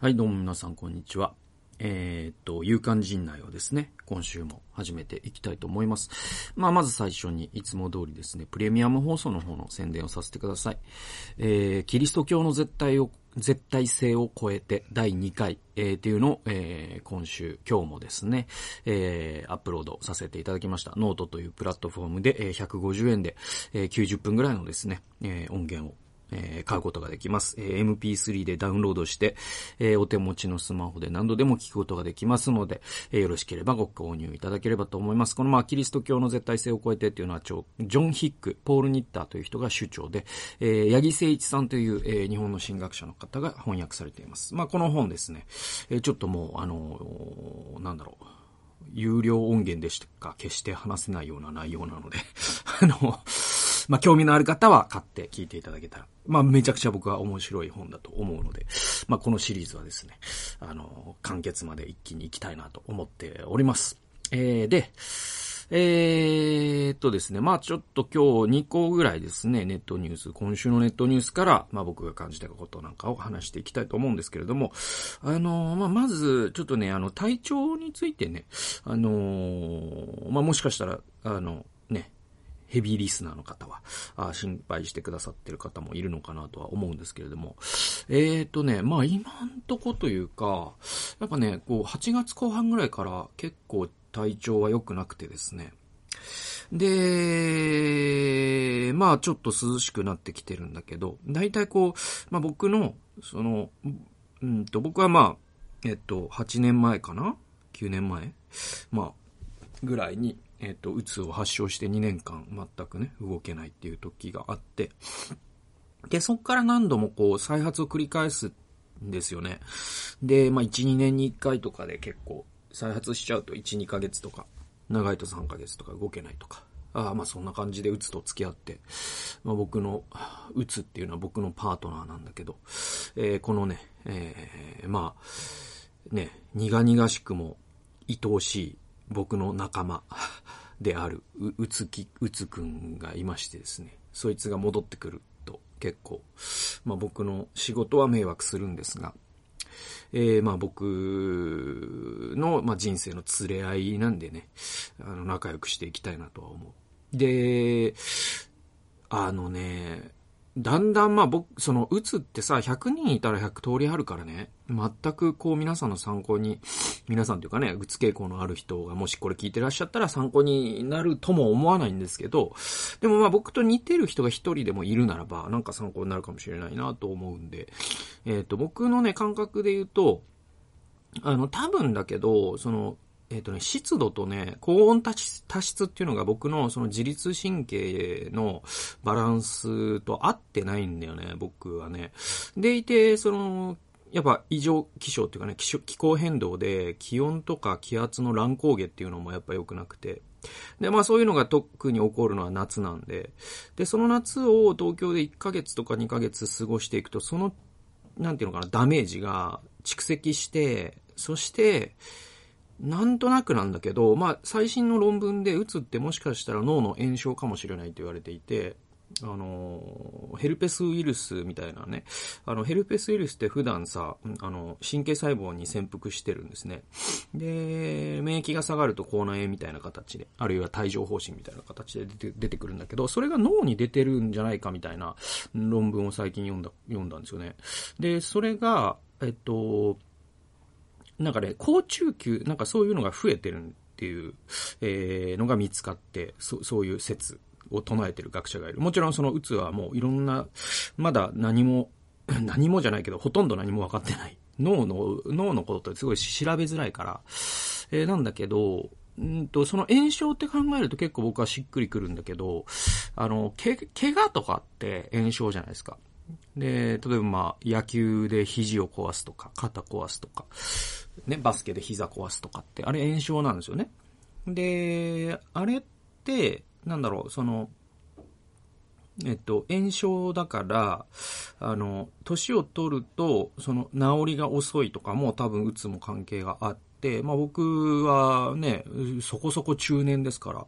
はい、どうも皆さん、こんにちは。えー、っと、夕刊ジンナイをですね、今週も始めていきたいと思います。まあ、まず最初に、いつも通りですね、プレミアム放送の方の宣伝をさせてください。えー、キリスト教の絶対を、絶対性を超えて第2回、えー、っていうのを、えー、今週、今日もですね、えー、アップロードさせていただきました。ノートというプラットフォームで、えー、150円で、えー、90分ぐらいのですね、えー、音源をえー、買うことができます。えー、MP3 でダウンロードして、えー、お手持ちのスマホで何度でも聞くことができますので、えー、よろしければご購入いただければと思います。このまあ、キリスト教の絶対性を超えてっていうのは、ジョン・ヒック、ポール・ニッターという人が主張で、えー、八木誠一さんという、えー、日本の神学者の方が翻訳されています。まあ、この本ですね、えー、ちょっともう、あのー、なんだろう、有料音源でしか決して話せないような内容なので あの、まあ、興味のある方は買って聞いていただけたら、まあ、めちゃくちゃ僕は面白い本だと思うので、まあ、このシリーズはですね、あの、完結まで一気に行きたいなと思っております。えー、で、えー、とですね、まあちょっと今日2個ぐらいですね、ネットニュース、今週のネットニュースから、まあ僕が感じたことなんかを話していきたいと思うんですけれども、あの、まあまず、ちょっとね、あの、体調についてね、あの、まあもしかしたら、あの、ね、ヘビーリスナーの方は、あ心配してくださってる方もいるのかなとは思うんですけれども。えーとね、まあ今んとこというか、やっぱね、こう、8月後半ぐらいから結構体調は良くなくてですね。で、まあちょっと涼しくなってきてるんだけど、大体こう、まあ僕の、その、うんと、僕はまあ、えっと、8年前かな ?9 年前？まあ、ぐらいに、えっ、ー、と、うつを発症して2年間全くね、動けないっていう時があって、で、そっから何度もこう、再発を繰り返すんですよね。で、まあ、1、2年に1回とかで結構、再発しちゃうと1、2ヶ月とか、長いと3ヶ月とか動けないとか。ああ、まあそんな感じでうつと付き合って、まあ僕の、うつっていうのは僕のパートナーなんだけど、えー、このね、えー、まあ、ね、苦々しくも愛おしい僕の仲間 であるう、うつき、うつくんがいましてですね、そいつが戻ってくると結構、まあ僕の仕事は迷惑するんですが、えー、まあ僕の、まあ人生の連れ合いなんでね、あの仲良くしていきたいなとは思う。で、あのね、だんだんまあ僕、その、打つってさ、100人いたら100通りあるからね、全くこう皆さんの参考に、皆さんというかね、うつ傾向のある人がもしこれ聞いてらっしゃったら参考になるとも思わないんですけど、でもまあ僕と似てる人が一人でもいるならば、なんか参考になるかもしれないなと思うんで、えっ、ー、と、僕のね、感覚で言うと、あの、多分だけど、その、えっ、ー、とね、湿度とね、高温多湿っていうのが僕のその自律神経のバランスと合ってないんだよね、僕はね。でいて、その、やっぱ異常気象っていうかね気、気候変動で気温とか気圧の乱高下っていうのもやっぱ良くなくて。で、まあそういうのが特に起こるのは夏なんで。で、その夏を東京で1ヶ月とか2ヶ月過ごしていくと、その、なんていうのかな、ダメージが蓄積して、そして、なんとなくなんだけど、まあ、最新の論文で、うつってもしかしたら脳の炎症かもしれないと言われていて、あの、ヘルペスウイルスみたいなね。あの、ヘルペスウイルスって普段さ、あの、神経細胞に潜伏してるんですね。で、免疫が下がると口内炎みたいな形で、あるいは帯状疱疹みたいな形で出て出てくるんだけど、それが脳に出てるんじゃないかみたいな論文を最近読んだ、読んだんですよね。で、それが、えっと、なんかね、高中級、なんかそういうのが増えてるっていう、えー、のが見つかって、そそういう説を唱えてる学者がいる。もちろんそのうつはもういろんな、まだ何も、何もじゃないけど、ほとんど何も分かってない。脳の、脳のことってすごい調べづらいから、えー、なんだけど、んと、その炎症って考えると結構僕はしっくりくるんだけど、あの、け、怪我とかって炎症じゃないですか。で、例えばまあ、野球で肘を壊すとか、肩壊すとか、ね、バスケで膝壊すとかって、あれ炎症なんですよね。で、あれって、なんだろう、その、えっと、炎症だから、あの、年を取ると、その、治りが遅いとかも多分、うつも関係があって、まあ僕はね、そこそこ中年ですから、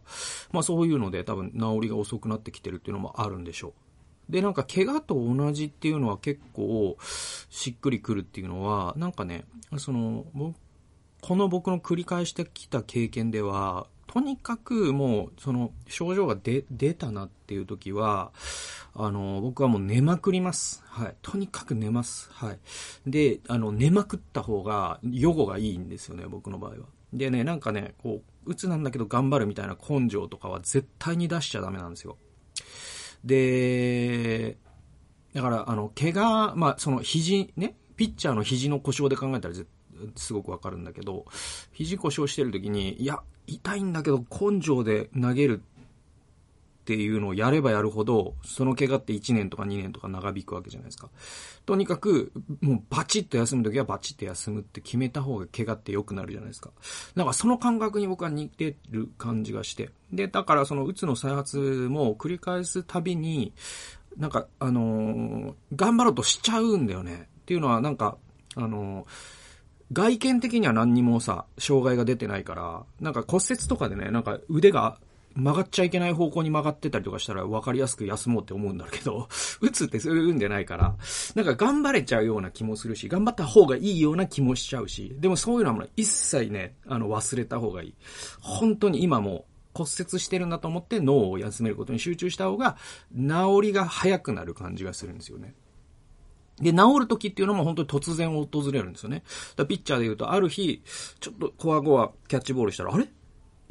まあそういうので多分治りが遅くなってきてるっていうのもあるんでしょう。で、なんか怪我と同じっていうのは結構しっくりくるっていうのは、なんかね、その、この僕の繰り返してきた経験では、とにかくもう、その、症状が出、出たなっていう時は、あの、僕はもう寝まくります。はい。とにかく寝ます。はい。で、あの、寝まくった方が、予後がいいんですよね、僕の場合は。でね、なんかね、こう、鬱なんだけど頑張るみたいな根性とかは絶対に出しちゃダメなんですよ。で、だから、あの、怪我、まあ、その肘、ね、ピッチャーの肘の故障で考えたらすごくわかるんだけど、肘故障してる時に、いや、痛いんだけど根性で投げるっていうのをやればやるほど、その怪我って1年とか2年とか長引くわけじゃないですか。とにかく、もうバチッと休むときはバチッと休むって決めた方が怪我って良くなるじゃないですか。だからその感覚に僕は似てる感じがして。で、だからそのうつの再発も繰り返すたびに、なんか、あのー、頑張ろうとしちゃうんだよね。っていうのはなんか、あのー外見的には何にもさ、障害が出てないから、なんか骨折とかでね、なんか腕が曲がっちゃいけない方向に曲がってたりとかしたら分かりやすく休もうって思うんだけど、打つってそういうんじゃないから、なんか頑張れちゃうような気もするし、頑張った方がいいような気もしちゃうし、でもそういうのはもう一切ね、あの忘れた方がいい。本当に今も骨折してるんだと思って脳を休めることに集中した方が、治りが早くなる感じがするんですよね。で、治る時っていうのも本当に突然訪れるんですよね。だピッチャーで言うと、ある日、ちょっとコアゴアキャッチボールしたら、あれ？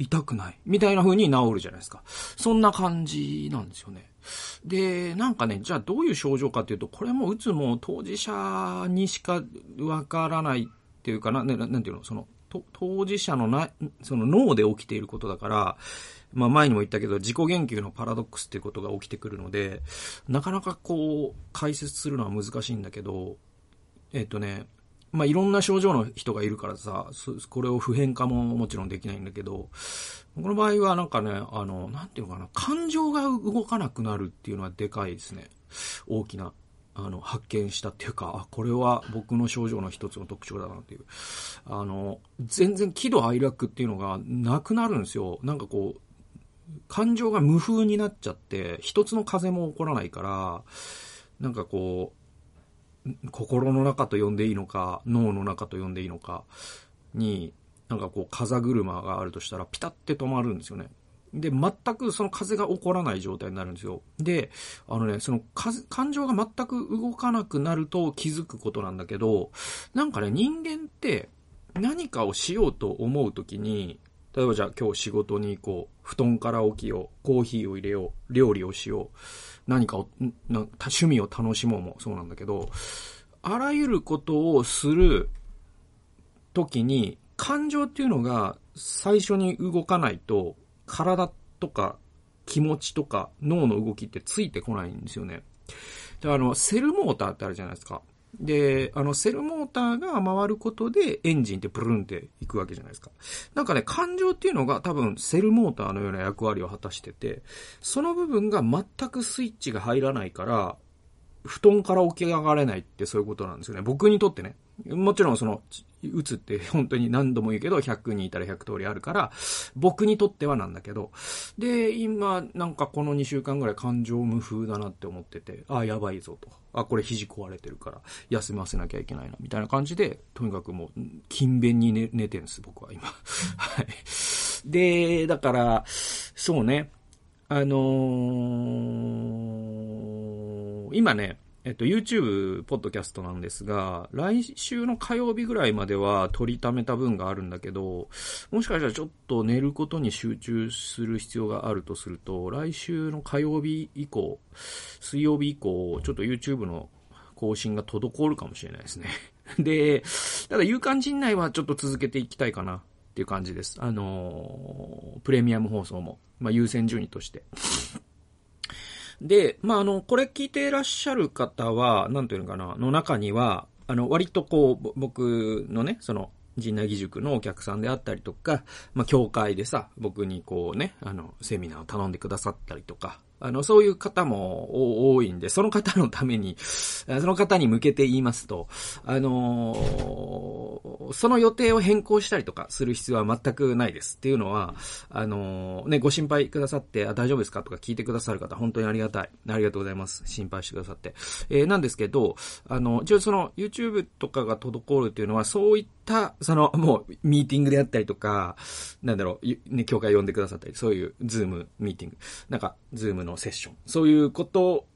痛くないみたいな風に治るじゃないですか。そんな感じなんですよね。で、なんかね、じゃあどういう症状かっていうと、これもうつも当事者にしかわからないっていうかな、ななんていうの、その、当事者のな、その脳で起きていることだから、まあ前にも言ったけど、自己言及のパラドックスっていうことが起きてくるので、なかなかこう、解説するのは難しいんだけど、えっ、とね、まあいろんな症状の人がいるからさ、これを普遍化ももちろんできないんだけど、この場合はなんかね、あの、なんていうのかな、感情が動かなくなるっていうのはでかいですね。大きな。あの、発見したっていうか、あ、これは僕の症状の一つの特徴だなっていう。あの、全然喜怒哀楽っていうのがなくなるんですよ。なんかこう、感情が無風になっちゃって、一つの風も起こらないから、なんかこう、心の中と呼んでいいのか、脳の中と呼んでいいのかに、なんかこう風車があるとしたらピタって止まるんですよね。で、全くその風が起こらない状態になるんですよ。で、あのね、その感情が全く動かなくなると気づくことなんだけど、なんかね、人間って何かをしようと思うときに、例えばじゃあ今日仕事に行こう。布団から起きよう。コーヒーを入れよう。料理をしよう。何かを、な趣味を楽しもうもそうなんだけど、あらゆることをする時に、感情っていうのが最初に動かないと、体とか気持ちとか脳の動きってついてこないんですよね。で、あの、セルモーターってあるじゃないですか。で、あの、セルモーターが回ることでエンジンってプルンっていくわけじゃないですか。なんかね、感情っていうのが多分セルモーターのような役割を果たしてて、その部分が全くスイッチが入らないから、布団から起き上がれないってそういうことなんですよね。僕にとってね。もちろんその、打つって 本当に何度も言うけど、100人いたら100通りあるから、僕にとってはなんだけど、で、今、なんかこの2週間ぐらい感情無風だなって思ってて、あ、やばいぞと。あ、これ肘壊れてるから、休ませなきゃいけないな、みたいな感じで、とにかくもう、勤勉に寝寝てるんです、僕は今。はい。で、だから、そうね、あのー、今ね、えっと、YouTube、ポッドキャストなんですが、来週の火曜日ぐらいまでは取りためた分があるんだけど、もしかしたらちょっと寝ることに集中する必要があるとすると、来週の火曜日以降、水曜日以降、ちょっと YouTube の更新が滞るかもしれないですね。で、ただ、有感陣内はちょっと続けていきたいかなっていう感じです。あのー、プレミアム放送も、まあ、優先順位として。で、まあ、あの、これ聞いていらっしゃる方は、なんていうのかな、の中には、あの、割とこう、僕のね、その、陣内義塾のお客さんであったりとか、まあ、教会でさ、僕にこうね、あの、セミナーを頼んでくださったりとか、あの、そういう方も多いんで、その方のために、その方に向けて言いますと、あのその予定を変更したりとかする必要は全くないです。っていうのは、あの、ね、ご心配くださって、あ、大丈夫ですか？とか聞いてくださる方、本当にありがたい。ありがとうございます。心配してくださって。えー、なんですけど、あの、一応その、YouTube とかが滞るっていうのは、そういった、その、もう、ミーティングであったりとか、なんだろう、ね、教会呼んでくださったり、そういう、 Zoom ミーティング、なんか、 Zoom のセッション、そういうこと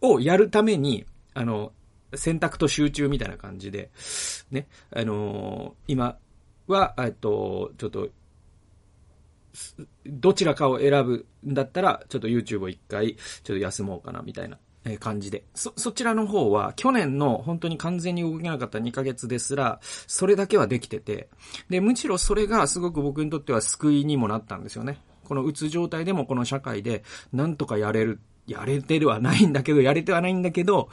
をやるために、あの、選択と集中みたいな感じで、ね、あのー、今は、えっと、ちょっと、どちらかを選ぶんだったら、ちょっと YouTube を一回、ちょっと休もうかな、みたいな感じで。そ、そちらの方は、去年の本当に完全に動けなかった2ヶ月ですら、それだけはできてて、で、むしろそれがすごく僕にとっては救いにもなったんですよね。このうつ状態でもこの社会で、なんとかやれるやれてるはないんだけど、やれてはないんだけど、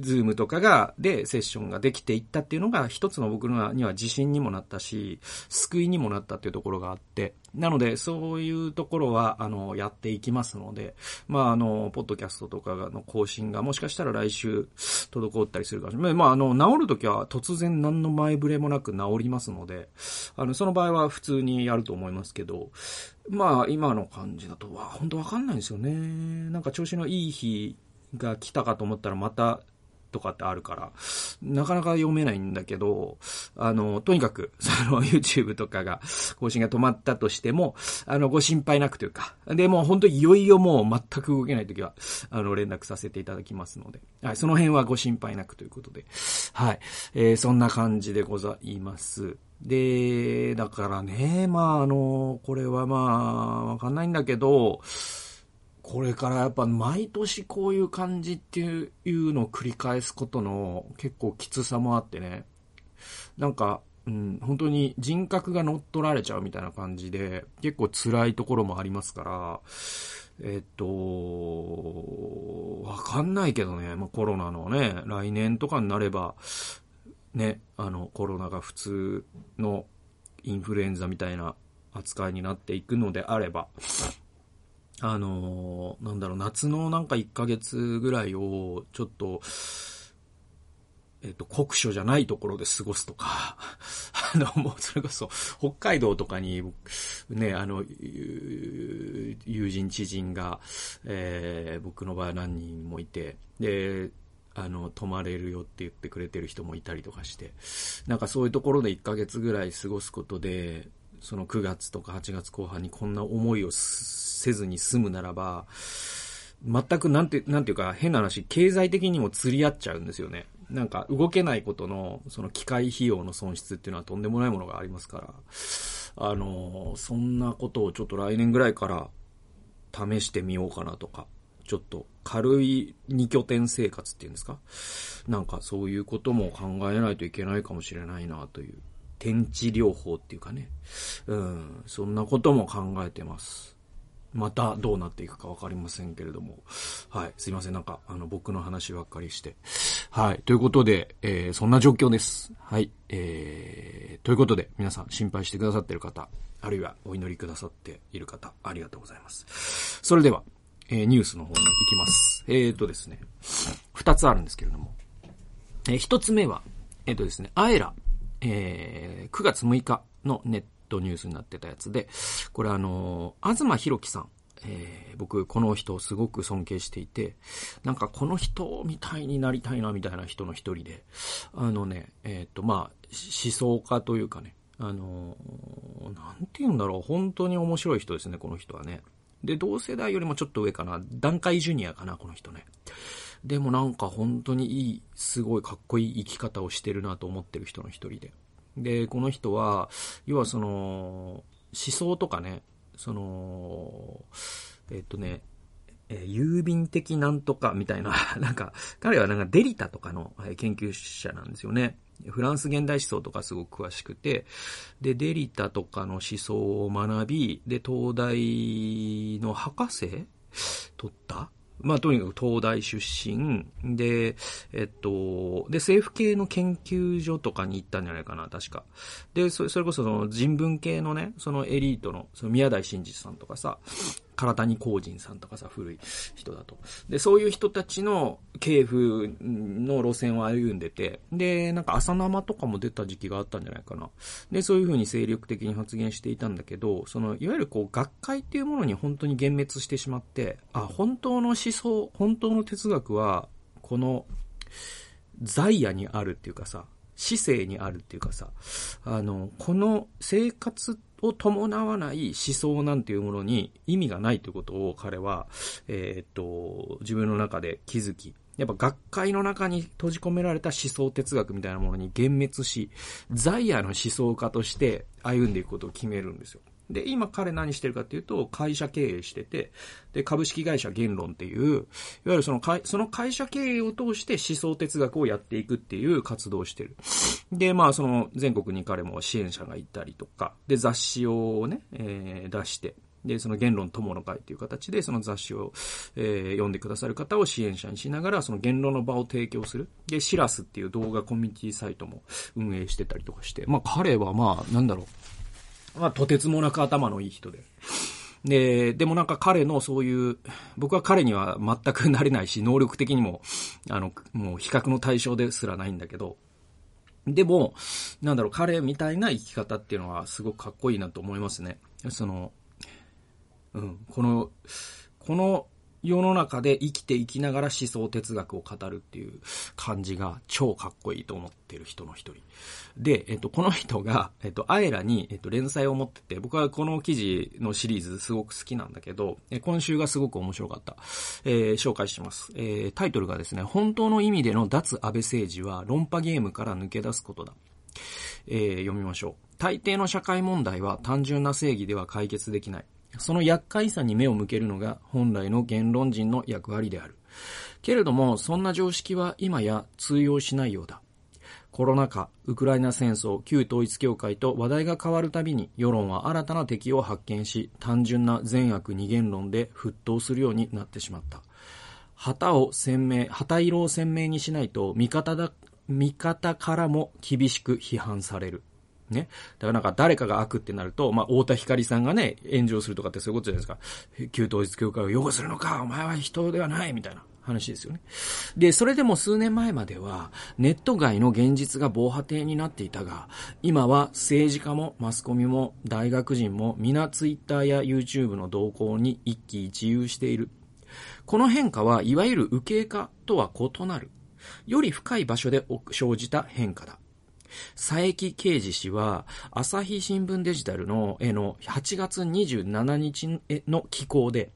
ズームとかが、で、セッションができていったっていうのが、一つの僕には自信にもなったし、救いにもなったっていうところがあって、なので、そういうところは、あの、やっていきますので、まあ、あの、ポッドキャストとかの更新が、もしかしたら来週、滞ったりするかもしれない。まあ、あの、治るときは突然何の前触れもなく治りますので、あの、その場合は普通にやると思いますけど、まあ、今の感じだと、は、本当わかんないんですよね。なんか調子のいい日が来たかと思ったらまたとかってあるから、なかなか読めないんだけど、あの、とにかく、その YouTube とかが、更新が止まったとしても、あの、ご心配なくというか、で、もう本当いよいよもう全く動けないときは、あの、連絡させていただきますので、はい、その辺はご心配なくということで、はい、えー、そんな感じでございます。で、だからね、まあ、あの、これはまあ、わかんないんだけど、これからやっぱ毎年こういう感じっていうのを繰り返すことの結構きつさもあってね。なんか、うん、本当に人格が乗っ取られちゃうみたいな感じで、結構辛いところもありますから、えっと、わかんないけどね、まあ、コロナのね、来年とかになれば、ね、あの、コロナが普通のインフルエンザみたいな扱いになっていくのであれば、あの、なんだろう、夏のなんか1ヶ月ぐらいを、ちょっと、えっ、と、酷暑じゃないところで過ごすとか、あの、もうそれこそ、北海道とかに、ね、あの、友人知人が、えー、僕の場合何人もいて、で、あの、泊まれるよって言ってくれてる人もいたりとかして、なんかそういうところで1ヶ月ぐらい過ごすことで、その9月とか8月後半にこんな思いをせずに済むならば、全くなんて、なんていうか変な話、経済的にも釣り合っちゃうんですよね。なんか動けないことの、その機械費用の損失っていうのはとんでもないものがありますから、あの、そんなことをちょっと来年ぐらいから試してみようかなとか、ちょっと軽い二拠点生活っていうんですか？なんかそういうことも考えないといけないかもしれないなという。天地療法っていうかね。うん、そんなことも考えてます。またどうなっていくかわかりませんけれども。はい。すいません。なんか、あの、僕の話ばっかりして。はい。ということで、えー、そんな状況です。はい。えー、ということで、皆さん心配してくださってる方、あるいはお祈りくださっている方、ありがとうございます。それでは、え、ニュースの方に行きます。えーとですね、二つあるんですけれども。えー、一つ目は、えーとですね、アエラえー、9月6日のネットニュースになってたやつで、これあのー、東博樹さん。えー、僕、この人をすごく尊敬していて、なんかこの人みたいになりたいなみたいな人の一人で、あのね、えっ、ー、と、まあ、思想家というかね、あのー、なんて言うんだろう、本当に面白い人ですね、この人はね。で、同世代よりもちょっと上かな、段階ジュニアかな、この人ね。でもなんか本当にいい、すごいかっこいい生き方をしてるなと思ってる人の一人で。で、この人は、要はその、思想とかね、その、えっとね、え、郵便的なんとかみたいな、なんか、彼はなんかデリタとかの研究者なんですよね。フランス現代思想とかすごく詳しくて、で、デリタとかの思想を学び、で、東大の博士取った？まあ、とにかく東大出身で、えっと、で、政府系の研究所とかに行ったんじゃないかな、確か。で、それこそその人文系のね、そのエリートの、その宮台真司さんとかさ、唐谷光人さんとかさ、古い人だと。で、そういう人たちの系譜の路線を歩んでて、で、なんか朝生とかも出た時期があったんじゃないかな。で、そういう風に精力的に発言していたんだけど、その、いわゆるこう、学会っていうものに本当に幻滅してしまって、あ、本当の思想、本当の哲学は、この、在野にあるっていうかさ、市政にあるっていうかさ、あの、この生活ってを伴わない思想なんていうものに意味がないということを彼は、えー、っと、自分の中で気づき、やっぱ学会の中に閉じ込められた思想哲学みたいなものに幻滅し、在野の思想家として歩んでいくことを決めるんですよ。で、今彼何してるかっていうと、会社経営してて、で、株式会社言論っていう、いわゆるその会、その会社経営を通して思想哲学をやっていくっていう活動をしてる。で、まあ、その全国に彼も支援者がいたりとか、で、雑誌をね、えー、出して、で、その言論友の会っていう形で、その雑誌を、えー、読んでくださる方を支援者にしながら、その言論の場を提供する。で、シラスっていう動画コミュニティサイトも運営してたりとかして、まあ彼はまあ、なんだろう。まあ、とてつもなく頭のいい人で。で、でもなんか彼のそういう、僕は彼には全くなれないし、能力的にも、あの、もう比較の対象ですらないんだけど、でも、なんだろう、彼みたいな生き方っていうのはすごくかっこいいなと思いますね。その、うん、この、この世の中で生きていきながら思想哲学を語るっていう感じが超かっこいいと思ってる人の一人。で、えっと、この人が、えっと、アエラに、えっと、連載を持ってて、僕はこの記事のシリーズすごく好きなんだけど、え今週がすごく面白かった。えー、紹介します。えー、タイトルがですね、本当の意味での脱安倍政治は論破ゲームから抜け出すことだ。えー、読みましょう。大抵の社会問題は単純な正義では解決できない。その厄介さに目を向けるのが本来の言論人の役割である。けれども、そんな常識は今や通用しないようだ。コロナ禍、ウクライナ戦争、旧統一教会と話題が変わるたびに世論は新たな敵を発見し、単純な善悪二元論で沸騰するようになってしまった。旗を鮮明、旗色を鮮明にしないと味方だ、味方からも厳しく批判される。ね。だからなんか誰かが悪ってなると、まあ、太田光さんがね、炎上するとかってそういうことじゃないですか。旧統一教会を擁護するのか、お前は人ではない、みたいな。話ですよね。で、それでも数年前までは、ネット外の現実が防波堤になっていたが、今は政治家もマスコミも大学人も皆ツイッターや YouTube の動向に一喜一憂している。この変化はいわゆる右傾化とは異なる。より深い場所で生じた変化だ。佐伯啓治氏は、朝日新聞デジタルの、えの、8月27日の寄稿で、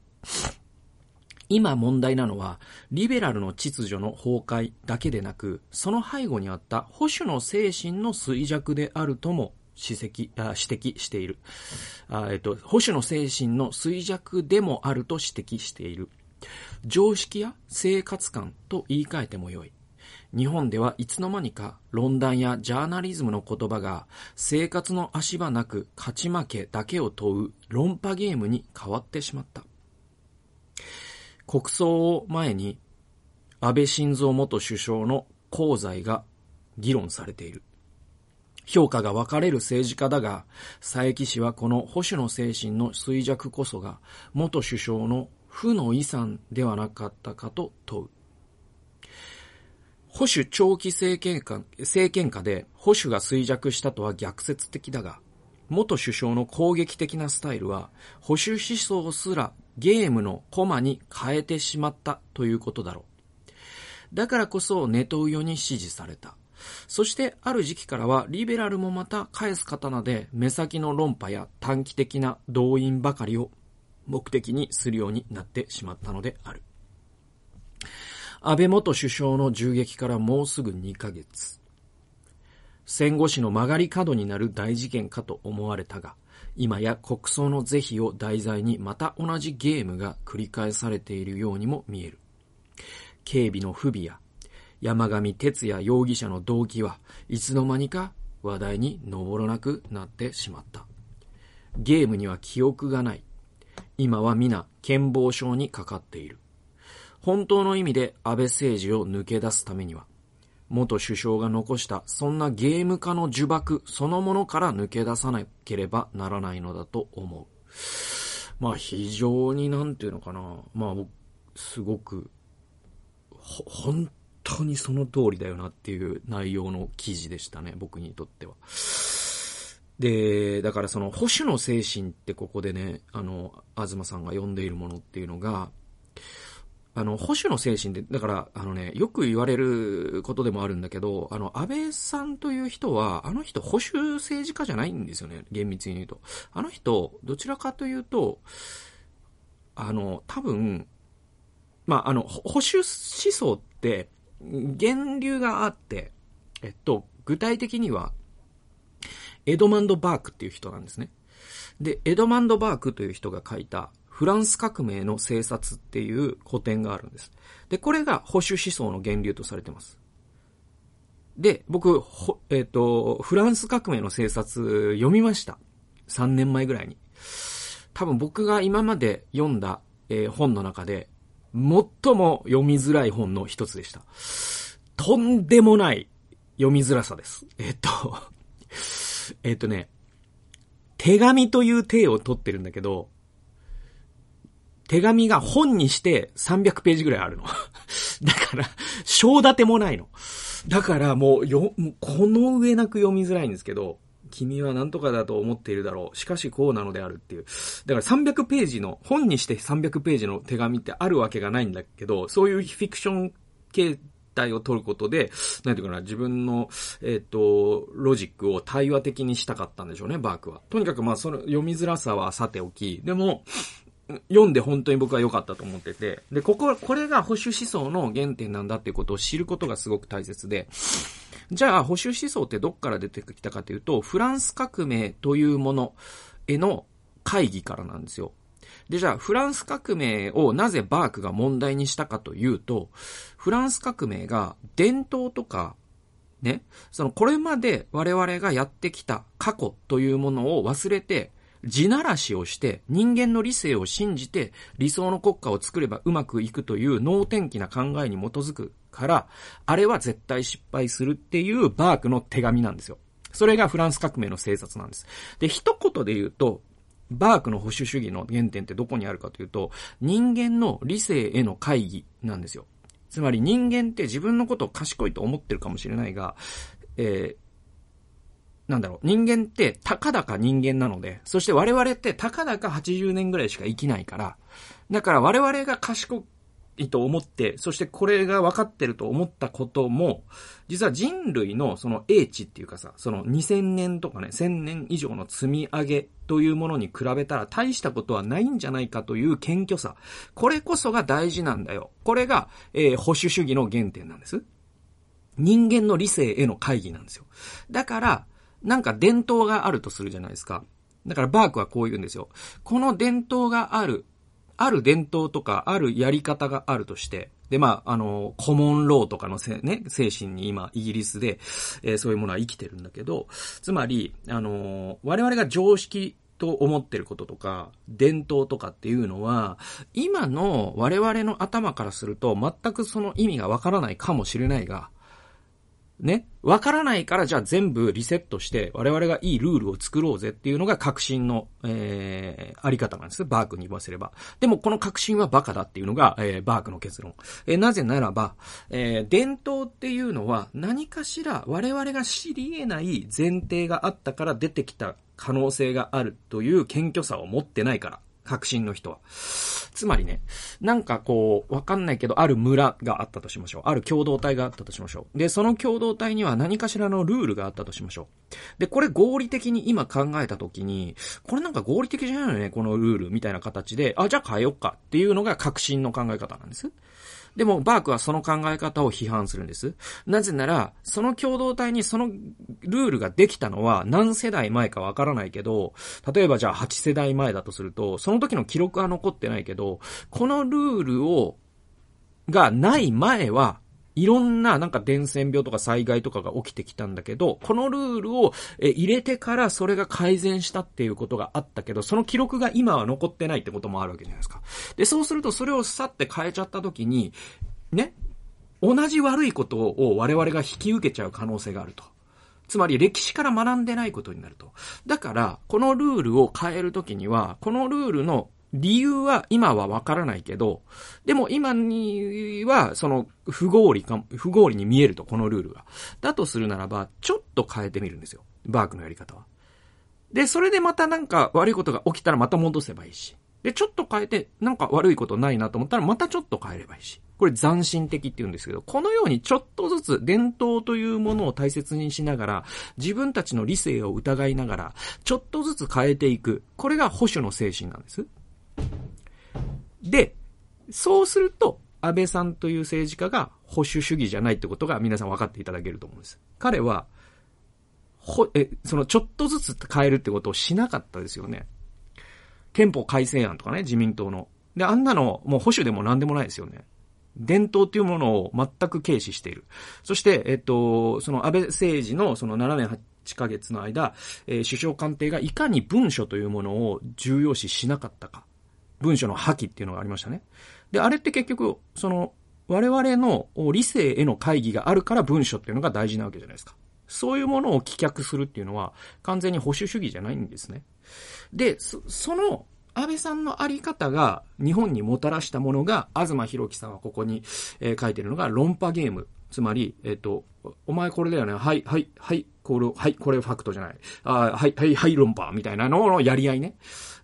今問題なのは、リベラルの秩序の崩壊だけでなく、その背後にあった保守の精神の衰弱であるとも指摘あ指摘しているあ、えっと。保守の精神の衰弱でもあると指摘している。常識や生活感と言い換えてもよい。日本ではいつの間にか論壇やジャーナリズムの言葉が生活の足場なく勝ち負けだけを問う論破ゲームに変わってしまった。国葬を前に安倍晋三元首相の功罪が議論されている。評価が分かれる政治家だが、佐伯氏はこの保守の精神の衰弱こそが元首相の負の遺産ではなかったかと問う。保守長期政権下政権下で保守が衰弱したとは逆説的だが、元首相の攻撃的なスタイルは保守思想すらゲームのコマに変えてしまったということだろう。だからこそネトウヨに支持された。そしてある時期からはリベラルもまた返す刀で目先の論破や短期的な動員ばかりを目的にするようになってしまったのである。安倍元首相の銃撃からもうすぐ2ヶ月。戦後史の曲がり角になる大事件かと思われたが、今や国葬の是非を題材にまた同じゲームが繰り返されているようにも見える。警備の不備や山上哲也容疑者の動機はいつの間にか話題に上らなくなってしまった。ゲームには記憶がない。今は皆健忘症にかかっている。本当の意味で安倍政治を抜け出すためには、元首相が残したそんなゲーム化の呪縛そのものから抜け出さなければならないのだと思う。まあ非常になんていうのかな。まあ僕、すごく、ほ、本当にその通りだよなっていう内容の記事でしたね、僕にとっては。で、だからその保守の精神ってここでね、あの、東さんが呼んでいるものっていうのが、あの、保守の精神で、だから、あのね、よく言われることでもあるんだけど、あの、安倍さんという人は、あの人保守政治家じゃないんですよね、厳密に言うと。あの人、どちらかというと、あの、多分、まあ、あの、保守思想って、源流があって、えっと、具体的には、エドマンド・バークっていう人なんですね。で、エドマンド・バークという人が書いた、フランス革命の政策っていう古典があるんです。で、これが保守思想の源流とされてます。で、僕、えっ、ー、と、フランス革命の政策読みました。3年前ぐらいに。多分僕が今まで読んだ、えー、本の中で、最も読みづらい本の一つでした。とんでもない読みづらさです。えっと、えっとね、手紙という体を取ってるんだけど、手紙が本にして300ページぐらいあるの。だから、章立てもないの。だからもうよ、この上なく読みづらいんですけど、君は何とかだと思っているだろう。しかしこうなのであるっていう。だから300ページの、本にして300ページの手紙ってあるわけがないんだけど、そういうフィクション形態を取ることで、なんていうかな、自分の、えっ、ー、と、ロジックを対話的にしたかったんでしょうね、バークは。とにかくまあ、その読みづらさはさておき、でも、読んで本当に僕は良かったと思ってて、で、ここ、これが保守思想の原点なんだっていうことを知ることがすごく大切で、じゃあ保守思想ってどっから出てきたかというと、フランス革命というものへの会議からなんですよ。で、じゃあ、フランス革命をなぜバークが問題にしたかというと、フランス革命が伝統とか、ね、そのこれまで我々がやってきた過去というものを忘れて、地ならしをして人間の理性を信じて理想の国家を作ればうまくいくという脳天気な考えに基づくから、あれは絶対失敗するっていうバークの手紙なんですよ。それがフランス革命の政策なんです。で、一言で言うと、バークの保守主義の原点ってどこにあるかというと、人間の理性への会議なんですよ。つまり人間って自分のことを賢いと思ってるかもしれないが、えー、なんだろう、人間ってたかだか人間なので、そして我々ってたかだか80年ぐらいしか生きないから、だから我々が賢いと思って、そしてこれが分かってると思ったことも、実は人類のその英知っていうかさ、その2000年とかね、1000年以上の積み上げというものに比べたら大したことはないんじゃないかという謙虚さ。これこそが大事なんだよ。これが、えー、保守主義の原点なんです。人間の理性への会議なんですよ。だから、なんか伝統があるとするじゃないですか。だからバークはこう言うんですよ。この伝統があるある伝統とか、あるやり方があるとして、で、まあ、あの、コモンローとかのせ、ね、精神に今、イギリスで、えー、そういうものは生きてるんだけど、つまり、あの、我々が常識と思ってることとか、伝統とかっていうのは、今の我々の頭からすると全くその意味がわからないかもしれないが、ね。わからないからじゃあ全部リセットして我々がいいルールを作ろうぜっていうのが革新の、えー、あり方なんです。バークに言わせれば。でもこの革新はバカだっていうのが、えー、バークの結論。えー、なぜならば、えー、伝統っていうのは何かしら我々が知り得ない前提があったから出てきた可能性があるという謙虚さを持ってないから。革新の人は。つまりね、なんかこう、わかんないけど、ある村があったとしましょう。ある共同体があったとしましょう。で、その共同体には何かしらのルールがあったとしましょう。で、これ合理的に今考えたときに、これなんか合理的じゃないよね、このルールみたいな形で、あ、じゃあ変えよっかっていうのが革新の考え方なんです。でも、バークはその考え方を批判するんです。なぜなら、その共同体にそのルールができたのは何世代前かわからないけど、例えばじゃあ8世代前だとすると、その時の記録は残ってないけど、このルールを、がない前は、いろんななんか伝染病とか災害とかが起きてきたんだけど、このルールを入れてからそれが改善したっていうことがあったけど、その記録が今は残ってないってこともあるわけじゃないですか。で、そうするとそれを去って変えちゃった時に、ね、同じ悪いことを我々が引き受けちゃう可能性があると。つまり歴史から学んでないことになると。だから、このルールを変えるときには、このルールの理由は今はわからないけど、でも今には、その、不合理か、不合理に見えると、このルールが。だとするならば、ちょっと変えてみるんですよ。バークのやり方は。で、それでまたなんか悪いことが起きたらまた戻せばいいし。で、ちょっと変えて、なんか悪いことないなと思ったらまたちょっと変えればいいし。これ斬新的って言うんですけど、このようにちょっとずつ伝統というものを大切にしながら、自分たちの理性を疑いながら、ちょっとずつ変えていく。これが保守の精神なんです。で、そうすると、安倍さんという政治家が保守主義じゃないってことが皆さん分かっていただけると思うんです。彼は、ほ、え、そのちょっとずつ変えるってことをしなかったですよね。憲法改正案とかね、自民党の。で、あんなの、もう保守でも何でもないですよね。伝統っていうものを全く軽視している。そして、えっと、その安倍政治のその7年8ヶ月の間、えー、首相官邸がいかに文書というものを重要視しなかったか。文書の破棄っていうのがありましたね。で、あれって結局、その、我々の理性への会議があるから文書っていうのが大事なわけじゃないですか。そういうものを棄却するっていうのは、完全に保守主義じゃないんですね。で、そその、安倍さんのあり方が日本にもたらしたものが、東博樹さんはここに、えー、書いてるのが論破ゲーム。つまり、えっ、ー、と、お前これだよね。はい、はい、はい、これ、はい、これファクトじゃない。あはい、はい、はい、論破みたいなののやり合いね。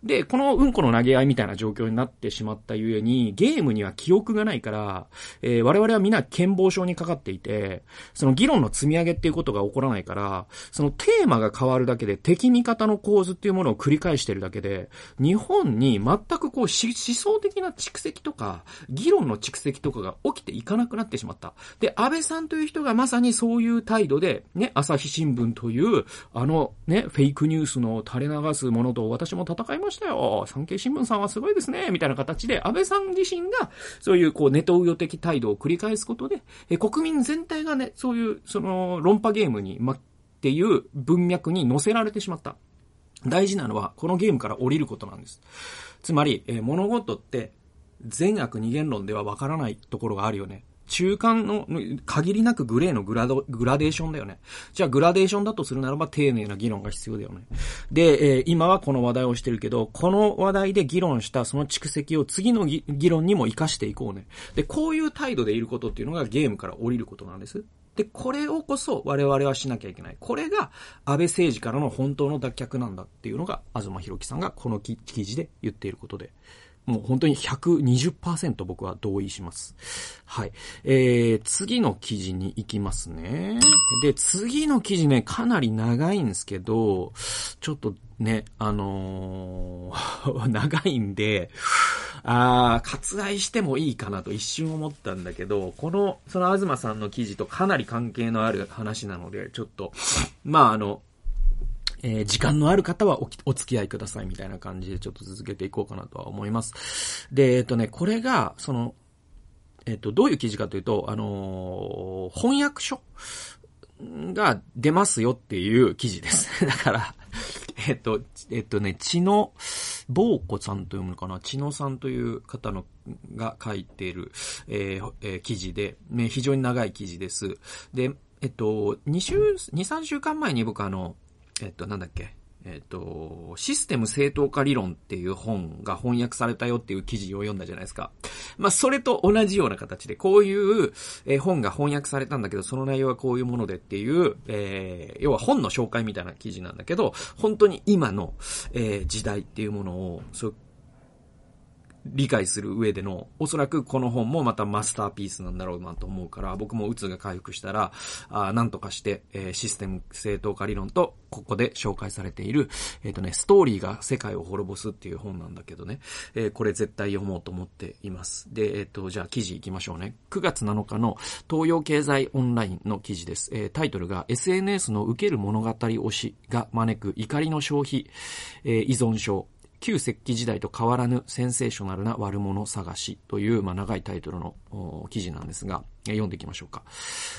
で、このうんこの投げ合いみたいな状況になってしまったゆえに、ゲームには記憶がないから、えー、我々はみんな健忘症にかかっていて、その議論の積み上げっていうことが起こらないから、そのテーマが変わるだけで敵味方の構図っていうものを繰り返してるだけで、日本に全くこう思想的な蓄積とか、議論の蓄積とかが起きていかなくなってしまった。で、安倍さんという人がまさにそういう態度で、ね、朝日新聞という、あのね、フェイクニュースの垂れ流すものと私も戦いましたよ。産経新聞さんはすごいですね。みたいな形で、安倍さん自身が、そういうこう、ネトウヨ的態度を繰り返すことで、え国民全体がね、そういう、その、論破ゲームに、ま、っていう文脈に乗せられてしまった。大事なのは、このゲームから降りることなんです。つまり、え物事って、善悪二元論ではわからないところがあるよね。中間の、限りなくグレーのグラド、グラデーションだよね。じゃあグラデーションだとするならば丁寧な議論が必要だよね。で、えー、今はこの話題をしてるけど、この話題で議論したその蓄積を次の議論にも活かしていこうね。で、こういう態度でいることっていうのがゲームから降りることなんです。で、これをこそ我々はしなきゃいけない。これが安倍政治からの本当の脱却なんだっていうのが、東博樹さんがこの記事で言っていることで。もう本当に120%僕は同意します。はい。えー、次の記事に行きますね。で、次の記事ね、かなり長いんですけど、ちょっとね、あのー、長いんで、あー、割愛してもいいかなと一瞬思ったんだけど、この、その東さんの記事とかなり関係のある話なので、ちょっと、まああの、えー、時間のある方はおお付き合いくださいみたいな感じでちょっと続けていこうかなとは思います。で、えっとね、これが、その、えっと、どういう記事かというと、あの、翻訳書が出ますよっていう記事です。だから、えっと、えっとね、血の、ぼうこさんと読むのかな？血のさんという方の、が書いている、えーえー、記事で、ね、非常に長い記事です。で、えっと、2週、2、3週間前に僕あの、えっと、なんだっけ？えっと、システム正当化理論っていう本が翻訳されたよっていう記事を読んだじゃないですか。まあ、それと同じような形で、こういう、本が翻訳されたんだけど、その内容はこういうものでっていう、えー、要は本の紹介みたいな記事なんだけど、本当に今の、えー、時代っていうものを、そう理解する上での、おそらくこの本もまたマスターピースなんだろうなと思うから、僕もうつが回復したら、あなんとかして、えー、システム正当化理論と、ここで紹介されている、えっ、ー、とね、ストーリーが世界を滅ぼすっていう本なんだけどね、えー、これ絶対読もうと思っています。で、えっ、と、じゃあ記事行きましょうね。9月7日の東洋経済オンラインの記事です。えタイトルが SNS の受ける物語推しが招く怒りの消費、え依存症、旧石器時代と変わらぬセンセーショナルな悪者探しという、まあ、長いタイトルの記事なんですが、読んでいきましょうか。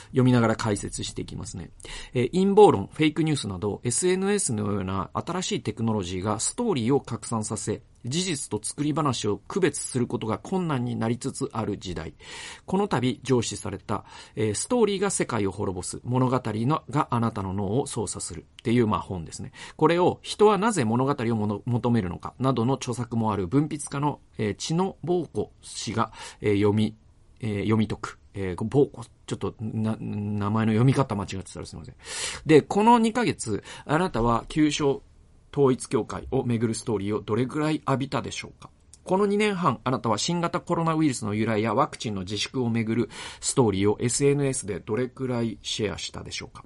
読みながら解説していきますね。え陰謀論、フェイクニュースなど SNS のような新しいテクノロジーがストーリーを拡散させ、事実と作り話を区別することが困難になりつつある時代。この度上司された、えー、ストーリーが世界を滅ぼす物語のがあなたの脳を操作するっていうまあ本ですね。これを人はなぜ物語を求めるのかなどの著作もある文筆家の、えー、知野坊子氏が、えー、読み、えー、読み解く。えー、ぼ、ちょっと、な、名前の読み方間違ってたらすいません。で、この2ヶ月、あなたは旧正統一教会をめぐるストーリーをどれぐらい浴びたでしょうか？この2年半、あなたは新型コロナウイルスの由来やワクチンの自粛をめぐるストーリーを SNS でどれくらいシェアしたでしょうか？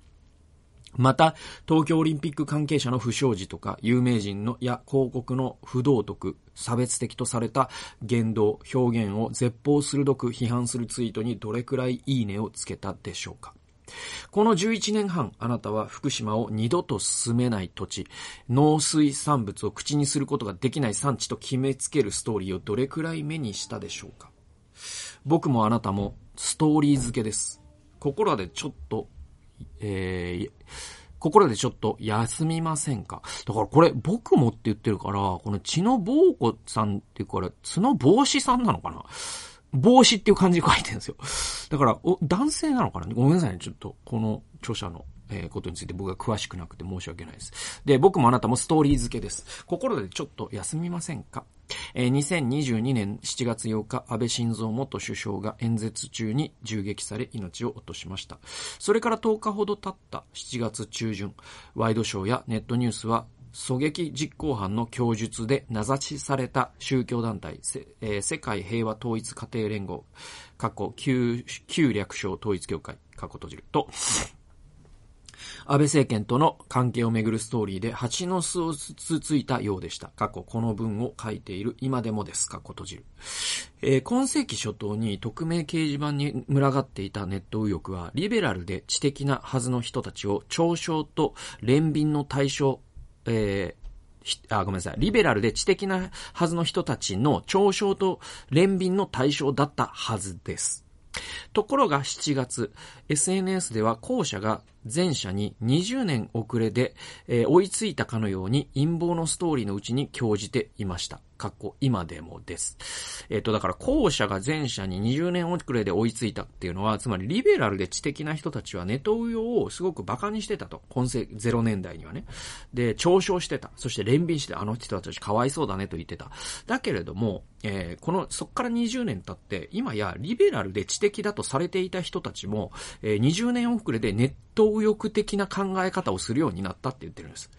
また、東京オリンピック関係者の不祥事とか、有名人のや広告の不道徳、差別的とされた言動、表現を絶望鋭く批判するツイートにどれくらいいいねをつけたでしょうかこの11年半、あなたは福島を二度と進めない土地、農水産物を口にすることができない産地と決めつけるストーリーをどれくらい目にしたでしょうか僕もあなたもストーリー付けです。ここらでちょっとえー、ここらでちょっと休みませんか？だからこれ僕もって言ってるから、この血の坊子さんっていうから、角帽子さんなのかな？帽子っていう漢字書いてるんですよ。だから、お、男性なのかな？ごめんなさいね。ちょっと、この著者のえ、ことについて僕は詳しくなくて申し訳ないです。で、僕もあなたもストーリー付けです。心でちょっと休みませんか？えー、2022年7月8日、安倍晋三元首相が演説中に銃撃され命を落としました。それから10日ほど経った7月中旬、ワイドショーやネットニュースは狙撃実行犯の供述で名指しされた宗教団体、えー、世界平和統一家庭連合、過去旧略称統一協会、過去閉じると、安倍政権との関係をめぐるストーリーで蜂の巣をつついたようでした。過去この文を書いている今でもです。過去閉じる。えー、今世紀初頭に匿名掲示板に群がっていたネット右翼は、リベラルで知的なはずの人たちを嘲笑と連便の対象、えーあ、ごめんなさい。リベラルで知的なはずの人たちの嘲笑と連便の対象だったはずです。ところが7月、SNS では後者が前者に20年遅れで、えー、追いついたかのように陰謀のストーリーのうちに興じていました。かっこ今でもです。えっ、ー、と、だから後者が前者に20年遅れで追いついたっていうのは、つまりリベラルで知的な人たちはネトウヨをすごく馬鹿にしてたと。今世0年代にはね。で、嘲笑してた。そして連便してあの人たちかわいそうだねと言ってた。だけれども、えー、この、そっから20年経って、今やリベラルで知的だとされていた人たちも、えー、20年遅れでネット右翼的な考え方をするようになったって言ってるんです。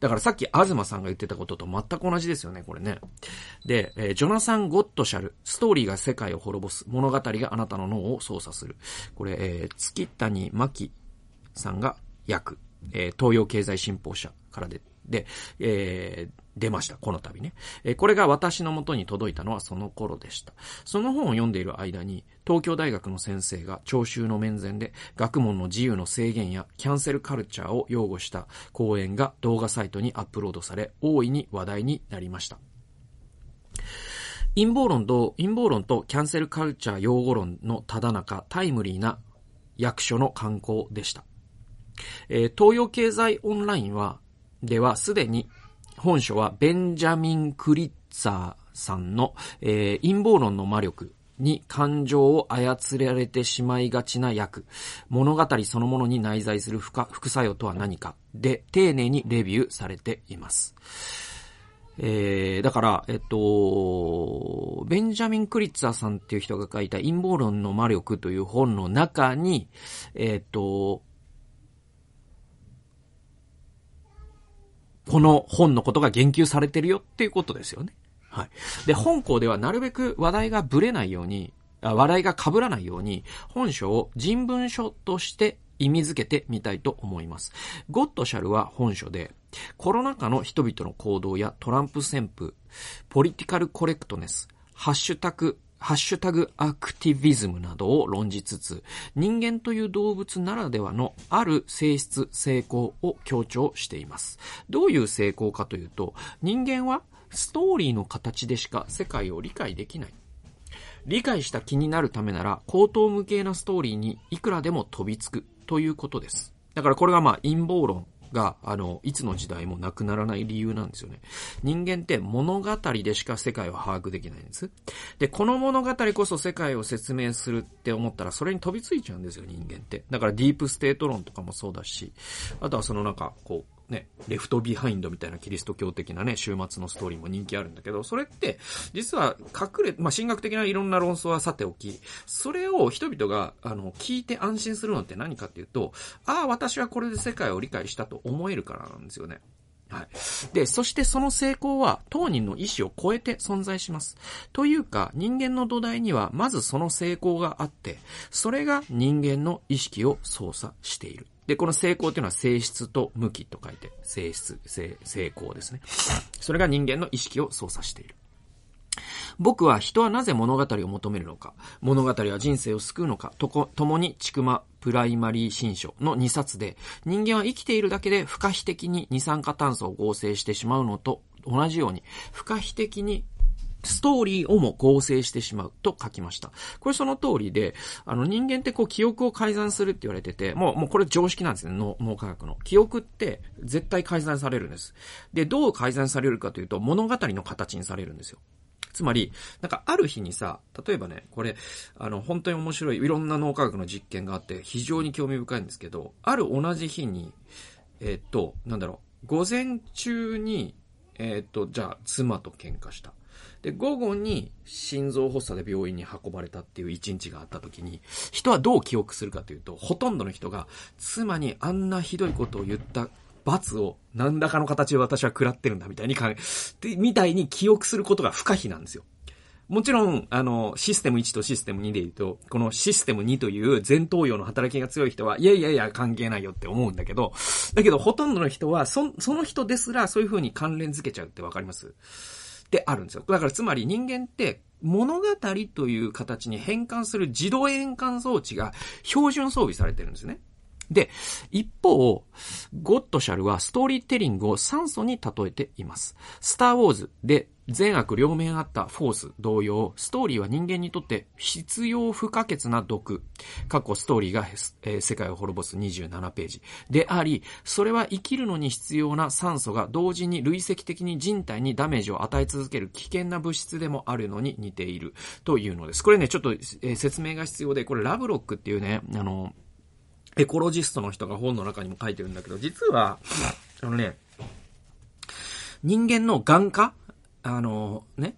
だからさっき東さんが言ってたことと全く同じですよね、これね。で、えー、ジョナサン・ゴットシャル、ストーリーが世界を滅ぼす、物語があなたの脳を操作する。これ、えー、月谷真希さんが訳、えー、東洋経済新報社からで、で、えー、出ました。この度ね。えこれが私の元に届いたのはその頃でした。その本を読んでいる間に、東京大学の先生が聴衆の面前で学問の自由の制限やキャンセルカルチャーを擁護した講演が動画サイトにアップロードされ、大いに話題になりました。陰謀論と、陰謀論とキャンセルカルチャー用語論のただ中、タイムリーな役所の観光でした。えー、東洋経済オンラインは、ではすでに本書はベンジャミン・クリッツァーさんの、えー、陰謀論の魔力に感情を操られてしまいがちな役、物語そのものに内在する副作用とは何かで丁寧にレビューされています。えー、だから、えっと、ベンジャミン・クリッツァーさんっていう人が書いた陰謀論の魔力という本の中に、えっと、この本のことが言及されてるよっていうことですよね。はい。で、本校ではなるべく話題がぶれないように、話題が被らないように、本書を人文書として意味づけてみたいと思います。ゴッドシャルは本書で、コロナ禍の人々の行動やトランプ旋風、ポリティカルコレクトネス、ハッシュタグハッシュタグアクティビズムなどを論じつつ、人間という動物ならではのある性質、成功を強調しています。どういう成功かというと、人間はストーリーの形でしか世界を理解できない。理解した気になるためなら、口頭無形なストーリーにいくらでも飛びつくということです。だからこれがまあ陰謀論が、あの、いつの時代もなくならない理由なんですよね。人間って物語でしか世界を把握できないんです。で、この物語こそ世界を説明するって思ったら、それに飛びついちゃうんですよ、人間って。だからディープステート論とかもそうだし、あとはそのなんか、こう、ね、レフトビハインドみたいなキリスト教的なね、終末のストーリーも人気あるんだけど、それって、実は隠れ、まあ、神学的ないろんな論争はさておき、それを人々が、あの、聞いて安心するのって何かっていうと、ああ、私はこれで世界を理解したと思えるからなんですよね。はい。で、そしてその成功は当人の意思を超えて存在します。というか、人間の土台にはまずその成功があって、それが人間の意識を操作している。で、この成功っていうのは性質と向きと書いて、性質、性、成功ですね。それが人間の意識を操作している。僕は人はなぜ物語を求めるのか、物語は人生を救うのか、とこ、共にちくまプライマリー新書の2冊で、人間は生きているだけで不可避的に二酸化炭素を合成してしまうのと同じように、不可避的にストーリーをも合成してしまうと書きました。これその通りで、あの人間ってこう記憶を改ざんするって言われてて、もう、もうこれ常識なんですね、脳科学の。記憶って絶対改ざんされるんです。で、どう改ざんされるかというと、物語の形にされるんですよ。つまり、なんかある日にさ、例えばね、これ、あの、本当に面白い、いろんな脳科学の実験があって、非常に興味深いんですけど、ある同じ日に、えー、っと、なんだろう、午前中に、えー、っと、じゃあ、妻と喧嘩した。で、午後に心臓発作で病院に運ばれたっていう一日があった時に、人はどう記憶するかというと、ほとんどの人が、妻にあんなひどいことを言った罰を何らかの形で私は食らってるんだみたいに考え、みたいに記憶することが不可避なんですよ。もちろん、あの、システム1とシステム2で言うと、このシステム2という前頭葉の働きが強い人は、いやいやいや関係ないよって思うんだけど、だけどほとんどの人は、そ、その人ですらそういう風に関連づけちゃうってわかります？であるんですよ。だからつまり人間って物語という形に変換する自動変換装置が標準装備されてるんですね。で、一方、ゴッドシャルはストーリーテリングを酸素に例えています。スターウォーズで善悪両面あったフォース同様、ストーリーは人間にとって必要不可欠な毒、過去ストーリーが、えー、世界を滅ぼす27ページであり、それは生きるのに必要な酸素が同時に累積的に人体にダメージを与え続ける危険な物質でもあるのに似ているというのです。これね、ちょっと、えー、説明が必要で、これラブロックっていうね、あの、エコロジストの人が本の中にも書いてるんだけど、実は、あのね、人間の眼科あの、ね、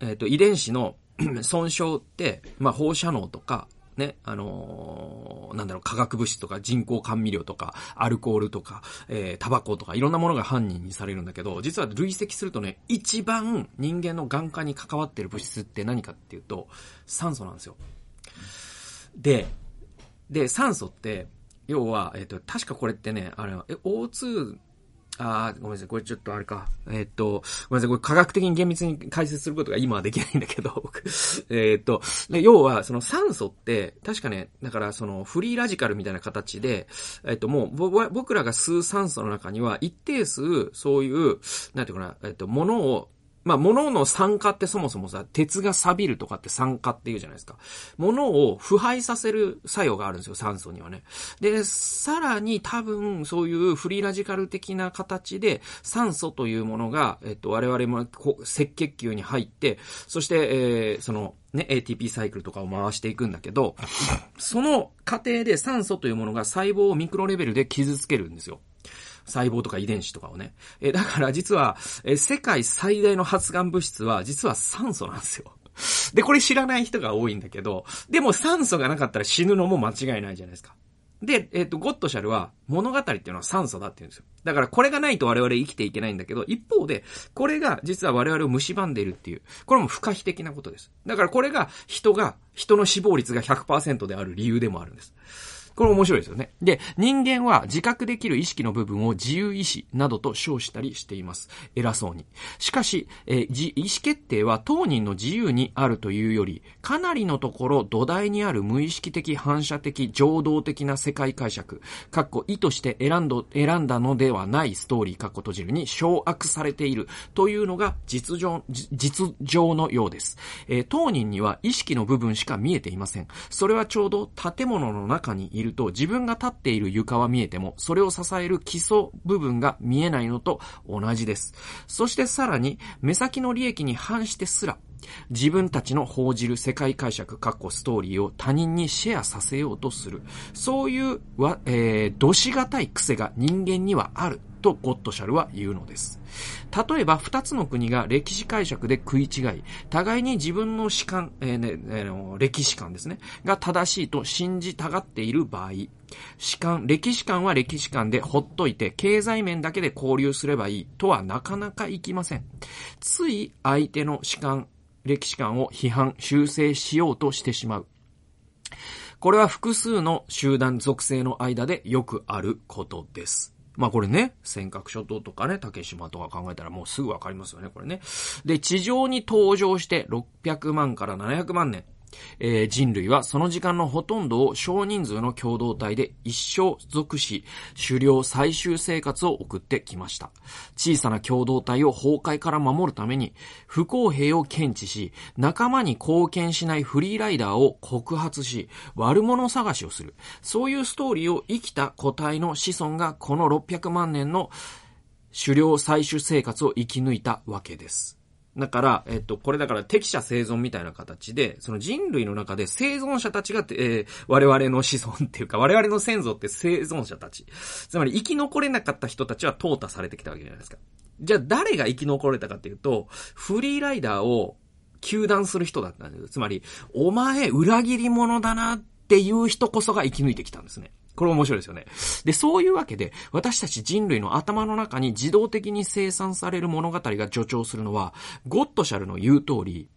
えっ、ー、と、遺伝子の 損傷って、まあ、放射能とか、ね、あのー、なんだろう、化学物質とか人工甘味料とか、アルコールとか、えー、タバコとか、いろんなものが犯人にされるんだけど、実は累積するとね、一番人間の眼科に関わってる物質って何かっていうと、酸素なんですよ。で、で、酸素って、要は、えっ、ー、と、確かこれってね、あれは、え、O2 ああ、ごめんなさい。これちょっとあれか。えー、っと、ごめんなさい。これ科学的に厳密に解説することが今はできないんだけど、僕。えっと、要は、その酸素って、確かね、だからそのフリーラジカルみたいな形で、えー、っと、もう、僕らが吸う酸素の中には一定数、そういう、なんていうかな、えー、っと、ものをまあ、物の酸化ってそもそもさ、鉄が錆びるとかって酸化って言うじゃないですか。物を腐敗させる作用があるんですよ、酸素にはね。で、さらに多分、そういうフリーラジカル的な形で、酸素というものが、えっと、我々もこう赤血球に入って、そして、えー、その、ね、ATP サイクルとかを回していくんだけど、その過程で酸素というものが細胞をミクロレベルで傷つけるんですよ。細胞とか遺伝子とかをね。えだから実は、え世界最大の発がん物質は実は酸素なんですよ。で、これ知らない人が多いんだけど、でも酸素がなかったら死ぬのも間違いないじゃないですか。で、えっ、ー、と、ゴッドシャルは物語っていうのは酸素だって言うんですよ。だからこれがないと我々生きていけないんだけど、一方で、これが実は我々を蝕んでいるっていう、これも不可避的なことです。だからこれが人が、人の死亡率が100%である理由でもあるんです。これ面白いですよね。で、人間は自覚できる意識の部分を自由意志などと称したりしています。偉そうに。しかし、えー、意思決定は当人の自由にあるというより、かなりのところ土台にある無意識的反射的情動的な世界解釈、かっこ意図して選んど、選んだのではないストーリー、かっこ閉じるに掌握されているというのが実情、実情のようです。えー、当人には意識の部分しか見えていません。それはちょうど建物の中にいると自分が立っている床は見えても、それを支える基礎部分が見えないのと同じです。そしてさらに、目先の利益に反してすら、自分たちの報じる世界解釈、括弧ストーリーを他人にシェアさせようとする。そういう、わ、えー、どしがたい癖が人間にはあるとゴッドシャルは言うのです。例えば、二つの国が歴史解釈で食い違い、互いに自分の史観、えーねえー、歴史観ですね、が正しいと信じたがっている場合、史観、歴史観は歴史観でほっといて、経済面だけで交流すればいいとはなかなかいきません。つい相手の史観、歴史観を批判、修正しようとしてしまう。これは複数の集団属性の間でよくあることです。まあこれね、尖閣諸島とかね、竹島とか考えたらもうすぐわかりますよね、これね。で、地上に登場して600万から700万年。えー、人類はその時間のほとんどを少人数の共同体で一生属し、狩猟最終生活を送ってきました。小さな共同体を崩壊から守るために、不公平を検知し、仲間に貢献しないフリーライダーを告発し、悪者探しをする。そういうストーリーを生きた個体の子孫がこの600万年の狩猟採取生活を生き抜いたわけです。だから、えっと、これだから適者生存みたいな形で、その人類の中で生存者たちが、えー、我々の子孫っていうか、我々の先祖って生存者たち。つまり生き残れなかった人たちは淘汰されてきたわけじゃないですか。じゃあ誰が生き残れたかっていうと、フリーライダーを休断する人だったんですつまり、お前裏切り者だなっていう人こそが生き抜いてきたんですね。これ面白いですよね。で、そういうわけで、私たち人類の頭の中に自動的に生産される物語が助長するのは、ゴッドシャルの言う通り、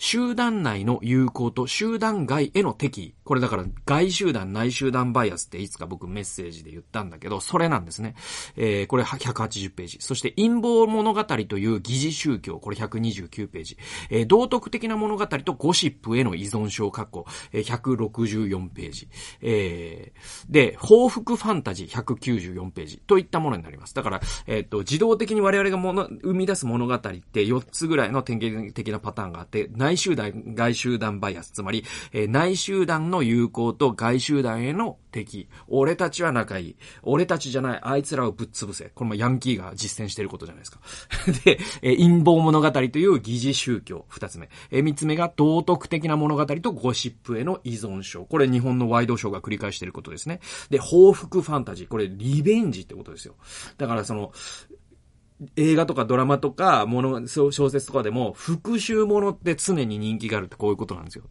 集団内の有効と集団外への敵意。これだから外集団内集団バイアスっていつか僕メッセージで言ったんだけど、それなんですね。えー、これ180ページ。そして陰謀物語という疑似宗教。これ129ページ。えー、道徳的な物語とゴシップへの依存症括弧。えー、164ページ。えー、で、報復ファンタジー194ページ。といったものになります。だから、えっ、ー、と、自動的に我々がもの、生み出す物語って4つぐらいの典型的なパターンがあって、内集団、外集団バイアス。つまり、え、内集団の友好と外集団への敵。俺たちは仲いい。俺たちじゃない、あいつらをぶっ潰せ。これもヤンキーが実践してることじゃないですか。で、え、陰謀物語という疑似宗教。二つ目。えー、三つ目が道徳的な物語とゴシップへの依存症。これ日本のワイドショーが繰り返してることですね。で、報復ファンタジー。これリベンジってことですよ。だからその、映画とかドラマとか、もの、小説とかでも、復讐ものって常に人気があるってこういうことなんですよ。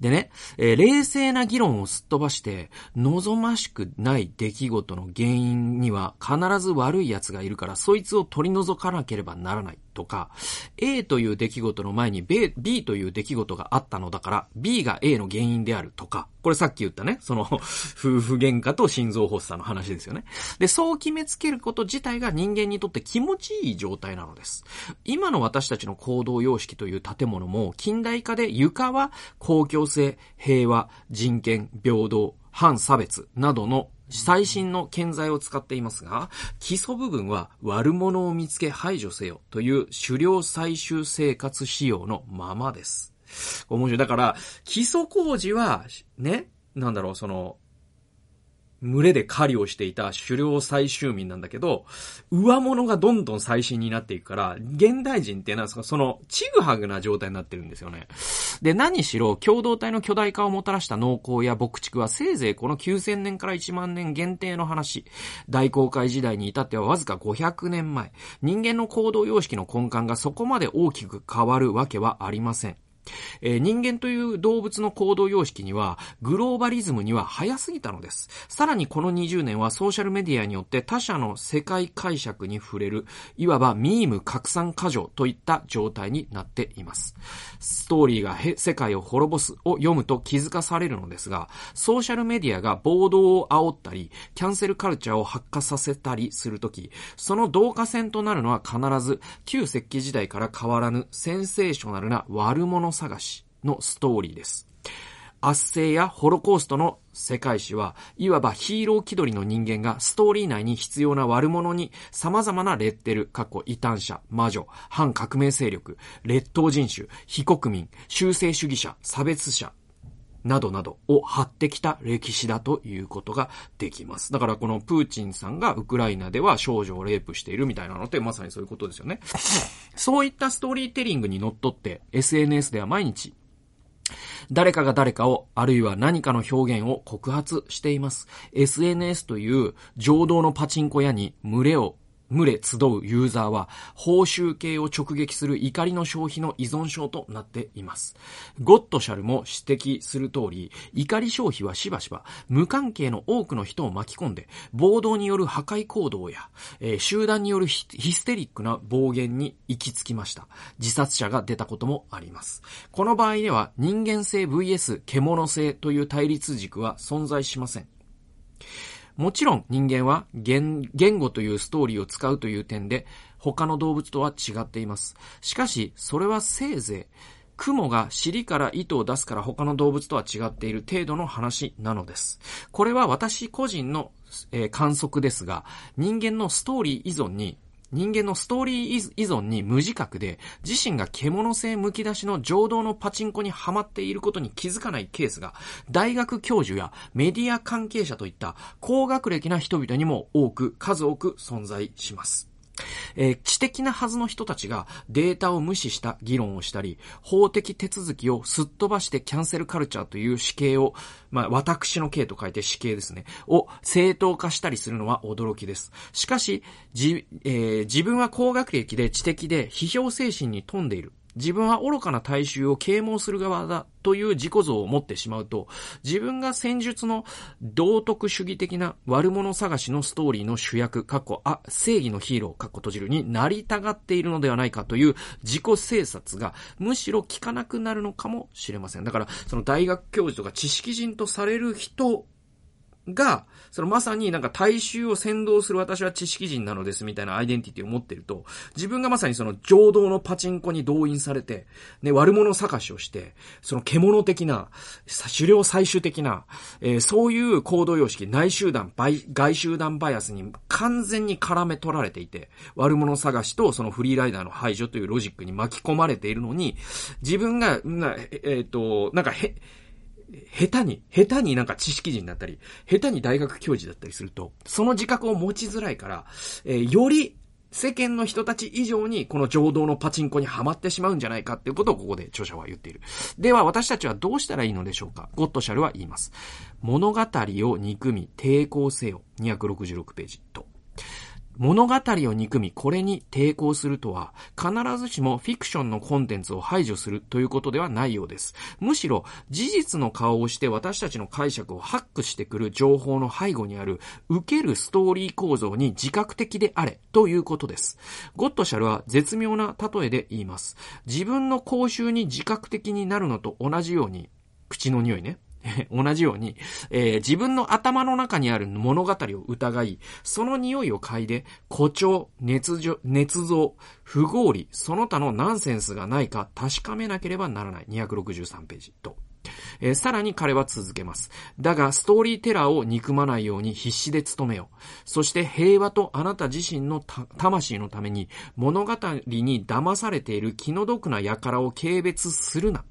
でね、えー、冷静な議論をすっ飛ばして、望ましくない出来事の原因には必ず悪い奴がいるから、そいつを取り除かなければならない。とか、A という出来事の前に B, B という出来事があったのだから、B が A の原因であるとか、これさっき言ったね、その、夫婦喧嘩と心臓発作の話ですよね。で、そう決めつけること自体が人間にとって気持ちいい状態なのです。今の私たちの行動様式という建物も、近代化で床は公共性、平和、人権、平等、反差別などの最新の建材を使っていますが、基礎部分は悪者を見つけ排除せよという狩猟採集生活仕様のままです。面白い。だから、基礎工事は、ね、なんだろう、その、群れで狩りをしていた狩猟採集民なんだけど、上物がどんどん最新になっていくから、現代人っていうのはその、ちぐはぐな状態になってるんですよね。で、何しろ、共同体の巨大化をもたらした農耕や牧畜はせいぜいこの9000年から1万年限定の話。大航海時代に至ってはわずか500年前。人間の行動様式の根幹がそこまで大きく変わるわけはありません。えー、人間という動物の行動様式には、グローバリズムには早すぎたのです。さらにこの20年はソーシャルメディアによって他者の世界解釈に触れる、いわばミーム拡散過剰といった状態になっています。ストーリーが世界を滅ぼすを読むと気づかされるのですが、ソーシャルメディアが暴動を煽ったり、キャンセルカルチャーを発火させたりするとき、その導火線となるのは必ず、旧石器時代から変わらぬセンセーショナルな悪者探しのストーリーです。圧政やホロコーストの世界史は、いわばヒーロー気取りの人間がストーリー内に必要な悪者に様々なレッテル、過去異端者、魔女、反革命勢力、劣等人種、非国民、修正主義者、差別者、などなどを張ってきた歴史だということができます。だからこのプーチンさんがウクライナでは少女をレイプしているみたいなのってまさにそういうことですよね。そういったストーリーテリングにのっとって SNS では毎日誰かが誰かを、あるいは何かの表現を告発しています。SNS という情動のパチンコ屋に群れを群れ集うユーザーは、報酬系を直撃する怒りの消費の依存症となっています。ゴッドシャルも指摘する通り、怒り消費はしばしば無関係の多くの人を巻き込んで、暴動による破壊行動や、えー、集団によるヒステリックな暴言に行き着きました。自殺者が出たこともあります。この場合では、人間性 VS 獣性という対立軸は存在しません。もちろん人間は言語というストーリーを使うという点で他の動物とは違っています。しかし、それはせいぜい、雲が尻から糸を出すから他の動物とは違っている程度の話なのです。これは私個人の、えー、観測ですが、人間のストーリー依存に人間のストーリー依存に無自覚で、自身が獣性むき出しの情動のパチンコにはまっていることに気づかないケースが、大学教授やメディア関係者といった高学歴な人々にも多く、数多く存在します。えー、知的なはずの人たちがデータを無視した議論をしたり、法的手続きをすっ飛ばしてキャンセルカルチャーという死刑を、まあ、私の刑と書いて死刑ですね、を正当化したりするのは驚きです。しかし、じ、えー、自分は高学歴で知的で批評精神に富んでいる。自分は愚かな大衆を啓蒙する側だという自己像を持ってしまうと、自分が戦術の道徳主義的な悪者探しのストーリーの主役、過去、あ、正義のヒーロー、過去閉じるになりたがっているのではないかという自己制察がむしろ効かなくなるのかもしれません。だから、その大学教授とか知識人とされる人が、そのまさになんか大衆を先導する私は知識人なのですみたいなアイデンティティを持ってると、自分がまさにその情動のパチンコに動員されて、ね、悪者探しをして、その獣的な、狩猟採取的な、えー、そういう行動様式、内集団、外集団バイアスに完全に絡め取られていて、悪者探しとそのフリーライダーの排除というロジックに巻き込まれているのに、自分が、なえっ、と、なんかへ、下手に、下手になんか知識人だったり、下手に大学教授だったりすると、その自覚を持ちづらいから、えー、より世間の人たち以上にこの情動のパチンコにはまってしまうんじゃないかっていうことをここで著者は言っている。では私たちはどうしたらいいのでしょうか？ゴッドシャルは言います。物語を憎み抵抗せよ。266ページ。物語を憎み、これに抵抗するとは、必ずしもフィクションのコンテンツを排除するということではないようです。むしろ、事実の顔をして私たちの解釈をハックしてくる情報の背後にある、受けるストーリー構造に自覚的であれ、ということです。ゴッドシャルは絶妙な例えで言います。自分の口臭に自覚的になるのと同じように、口の匂いね。同じように、えー、自分の頭の中にある物語を疑い、その匂いを嗅いで、誇張、捏造、捏造、不合理、その他のナンセンスがないか確かめなければならない。263ページと。えー、さらに彼は続けます。だが、ストーリーテラーを憎まないように必死で努めよう。そして平和とあなた自身の魂のために物語に騙されている気の毒な輩を軽蔑するな。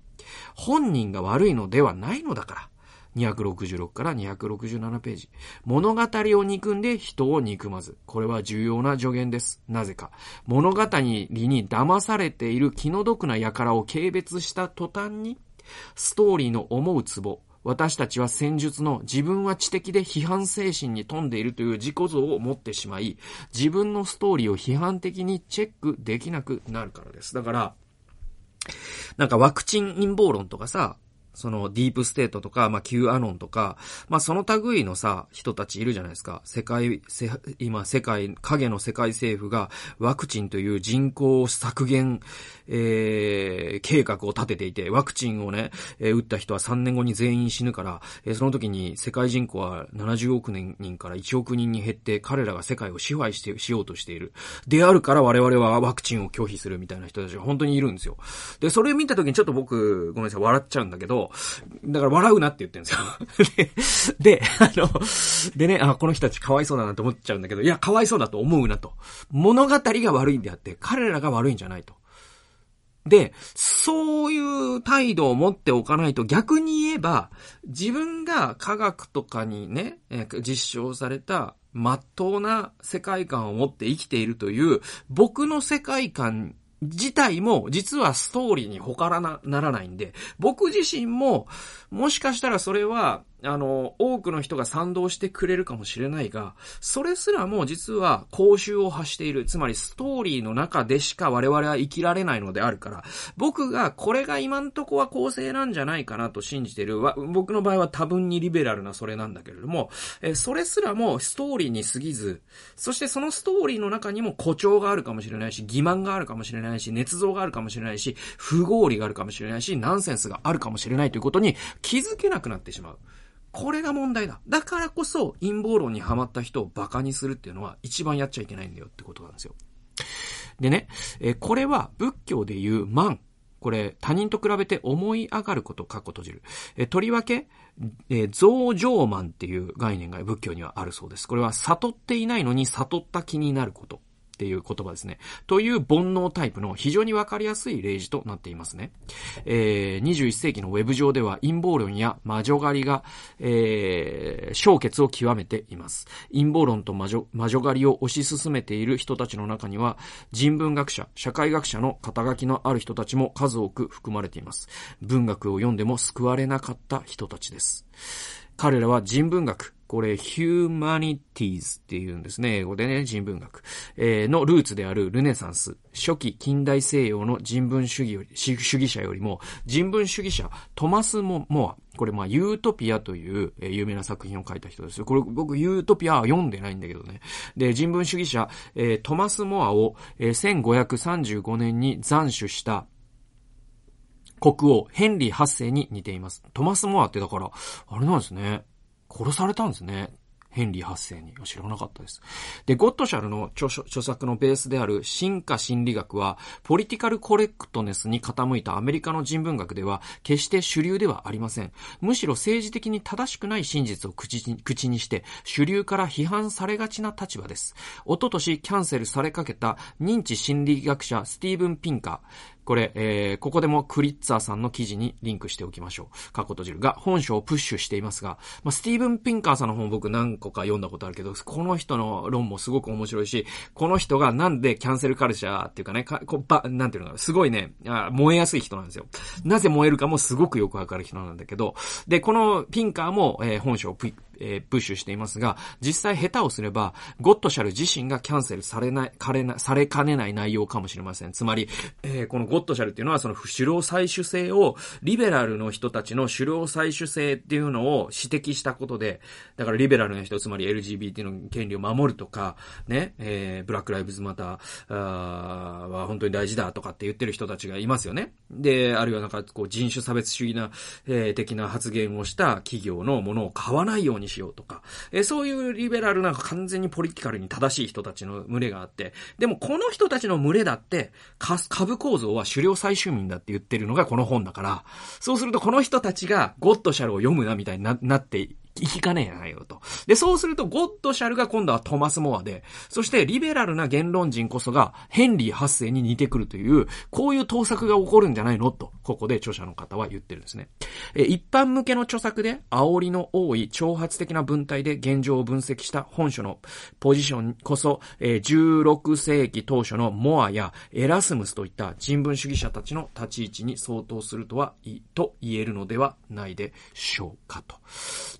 本人が悪いのではないのだから。266から267ページ。物語を憎んで人を憎まず。これは重要な助言です。なぜか。物語に騙されている気の毒な輩を軽蔑した途端に、ストーリーの思うツボ、私たちは戦術の自分は知的で批判精神に富んでいるという自己像を持ってしまい、自分のストーリーを批判的にチェックできなくなるからです。だから、なんかワクチン陰謀論とかさ、そのディープステートとか、まあ、Q アノンとか、まあ、その類のさ、人たちいるじゃないですか。世界、せ今、世界、影の世界政府がワクチンという人口削減、えー、計画を立てていて、ワクチンをね、えー、打った人は3年後に全員死ぬから、えー、その時に世界人口は70億人から1億人に減って、彼らが世界を支配して、しようとしている。であるから我々はワクチンを拒否するみたいな人たちが本当にいるんですよ。で、それ見た時にちょっと僕、ごめんなさい、笑っちゃうんだけど、だから笑うなって言ってるんですよ で。で、あの、でね、あ、この人たちかわいそうだなって思っちゃうんだけど、いや、かわいそうだと思うなと。物語が悪いんであって、彼らが悪いんじゃないと。で、そういう態度を持っておかないと逆に言えば、自分が科学とかにね、実証された真っ当な世界観を持って生きているという、僕の世界観自体も実はストーリーに他らな、ならないんで、僕自身も、もしかしたらそれは、あの、多くの人が賛同してくれるかもしれないが、それすらも実は公衆を発している。つまりストーリーの中でしか我々は生きられないのであるから、僕がこれが今んとこは公正なんじゃないかなと信じている。僕の場合は多分にリベラルなそれなんだけれども、えそれすらもストーリーに過ぎず、そしてそのストーリーの中にも誇張があるかもしれないし、欺瞞があるかもしれないし、捏造があるかもしれないし、不合理があるかもしれないし、ナンセンスがあるかもしれないということに気づけなくなってしまう。これが問題だ。だからこそ陰謀論にはまった人を馬鹿にするっていうのは一番やっちゃいけないんだよってことなんですよ。でね、えこれは仏教でいう万。これ、他人と比べて思い上がること、かっこ閉じる。えとりわけ、え増上慢っていう概念が仏教にはあるそうです。これは悟っていないのに悟った気になること。っていう言葉ですね。という煩悩タイプの非常にわかりやすい例示となっていますね。えー、21世紀のウェブ上では陰謀論や魔女狩りが、えー、消結を極めています。陰謀論と魔女魔女狩りを推し進めている人たちの中には、人文学者、社会学者の肩書きのある人たちも数多く含まれています。文学を読んでも救われなかった人たちです。彼らは人文学、これ、humanities っていうんですね。英語でね、人文学。えー、のルーツであるルネサンス。初期近代西洋の人文主義より、主義者よりも、人文主義者、トマス・モア。これ、まあ、ユートピアという、えー、有名な作品を書いた人ですよ。これ、僕、ユートピアは読んでないんだけどね。で、人文主義者、えー、トマス・モアを、えー、1535年に斬首した、国王、ヘンリー8世に似ています。トマス・モアってだから、あれなんですね。殺されたんですね。ヘンリー8世に。知らなかったです。で、ゴッドシャルの著著作のベースである進化心理学は、ポリティカルコレクトネスに傾いたアメリカの人文学では、決して主流ではありません。むしろ政治的に正しくない真実を口に口にして、主流から批判されがちな立場です。おととしキャンセルされかけた認知心理学者スティーブン・ピンカー。これ、えー、ここでもクリッツァーさんの記事にリンクしておきましょう。過去閉じるが、本書をプッシュしていますが、まあ、スティーブン・ピンカーさんの本僕何個か読んだことあるけど、この人の論もすごく面白いし、この人がなんでキャンセルカルチャーっていうかね、かこばなんていうのかなすごいねあ、燃えやすい人なんですよ。なぜ燃えるかもすごくよくわかる人なんだけど、で、このピンカーも、えー、本書をプえー、プッシュしていますが、実際下手をすれば、ゴッドシャル自身がキャンセルされない、かれな、されかねない内容かもしれません。つまり、えー、このゴッドシャルっていうのは、その狩猟採取性を、リベラルの人たちの狩猟採取性っていうのを指摘したことで、だからリベラルな人、つまり LGBT の権利を守るとか、ね、えー、ブラックライブズマターは本当に大事だとかって言ってる人たちがいますよね。で、あるいはなんかこう人種差別主義な、えー、的な発言をした企業のものを買わないようににしようとか、えそういうリベラルなんか完全にポリティカルに正しい人たちの群れがあって、でもこの人たちの群れだって、か株構造は狩猟採集民だって言ってるのがこの本だから、そうするとこの人たちがゴッドシャルを読むなみたいにななって行きかねえなよと。で、そうすると、ゴッドシャルが今度はトマス・モアで、そしてリベラルな言論人こそがヘンリー8世に似てくるという、こういう盗作が起こるんじゃないのと、ここで著者の方は言ってるんですね。え、一般向けの著作で、煽りの多い挑発的な文体で現状を分析した本書のポジションこそ、え16世紀当初のモアやエラスムスといった人文主義者たちの立ち位置に相当するとは、と言えるのではないでしょうかと。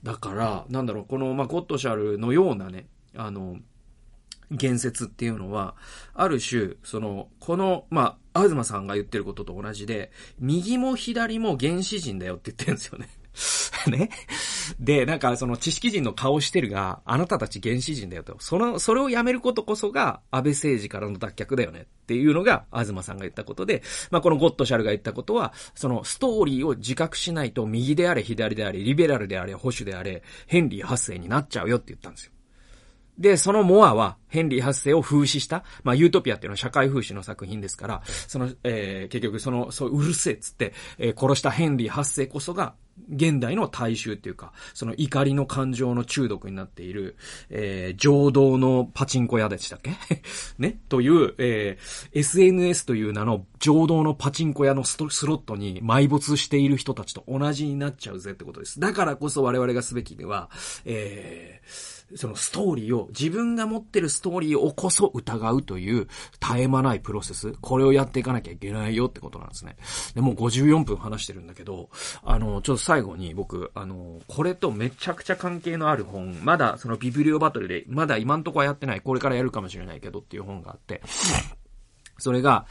だから、からなんだろう、この、まあ、ゴッドシャルのようなね、あの、言説っていうのは、ある種、その、この、まあ、東さんが言ってることと同じで、右も左も原始人だよって言ってるんですよね。ね。で、なんかその知識人の顔してるが、あなたたち原始人だよと。その、それをやめることこそが安倍政治からの脱却だよねっていうのが、東さんが言ったことで、まあこのゴッドシャルが言ったことは、そのストーリーを自覚しないと右であれ左であれ、リベラルであれ、保守であれ、ヘンリー8世になっちゃうよって言ったんですよ。で、そのモアは、ヘンリー8世を風刺した、まあ、ユートピアっていうのは社会風刺の作品ですから、その、えー、結局その、そう、うるせえっつって、えー、殺したヘンリー8世こそが、現代の大衆っていうか、その怒りの感情の中毒になっている、えー、浄土のパチンコ屋でしたっけ？ね？という、えー、SNS という名の浄土のパチンコ屋のスロットに埋没している人たちと同じになっちゃうぜってことです。だからこそ我々がすべきでは、えー、そのストーリーを、自分が持ってるストーリーをこそ疑うという絶え間ないプロセス。これをやっていかなきゃいけないよってことなんですね。で、もう54分話してるんだけど、あの、ちょっと最後に僕、あの、これとめちゃくちゃ関係のある本、まだそのビブリオバトルで、まだ今んとこはやってない、これからやるかもしれないけどっていう本があって、それが、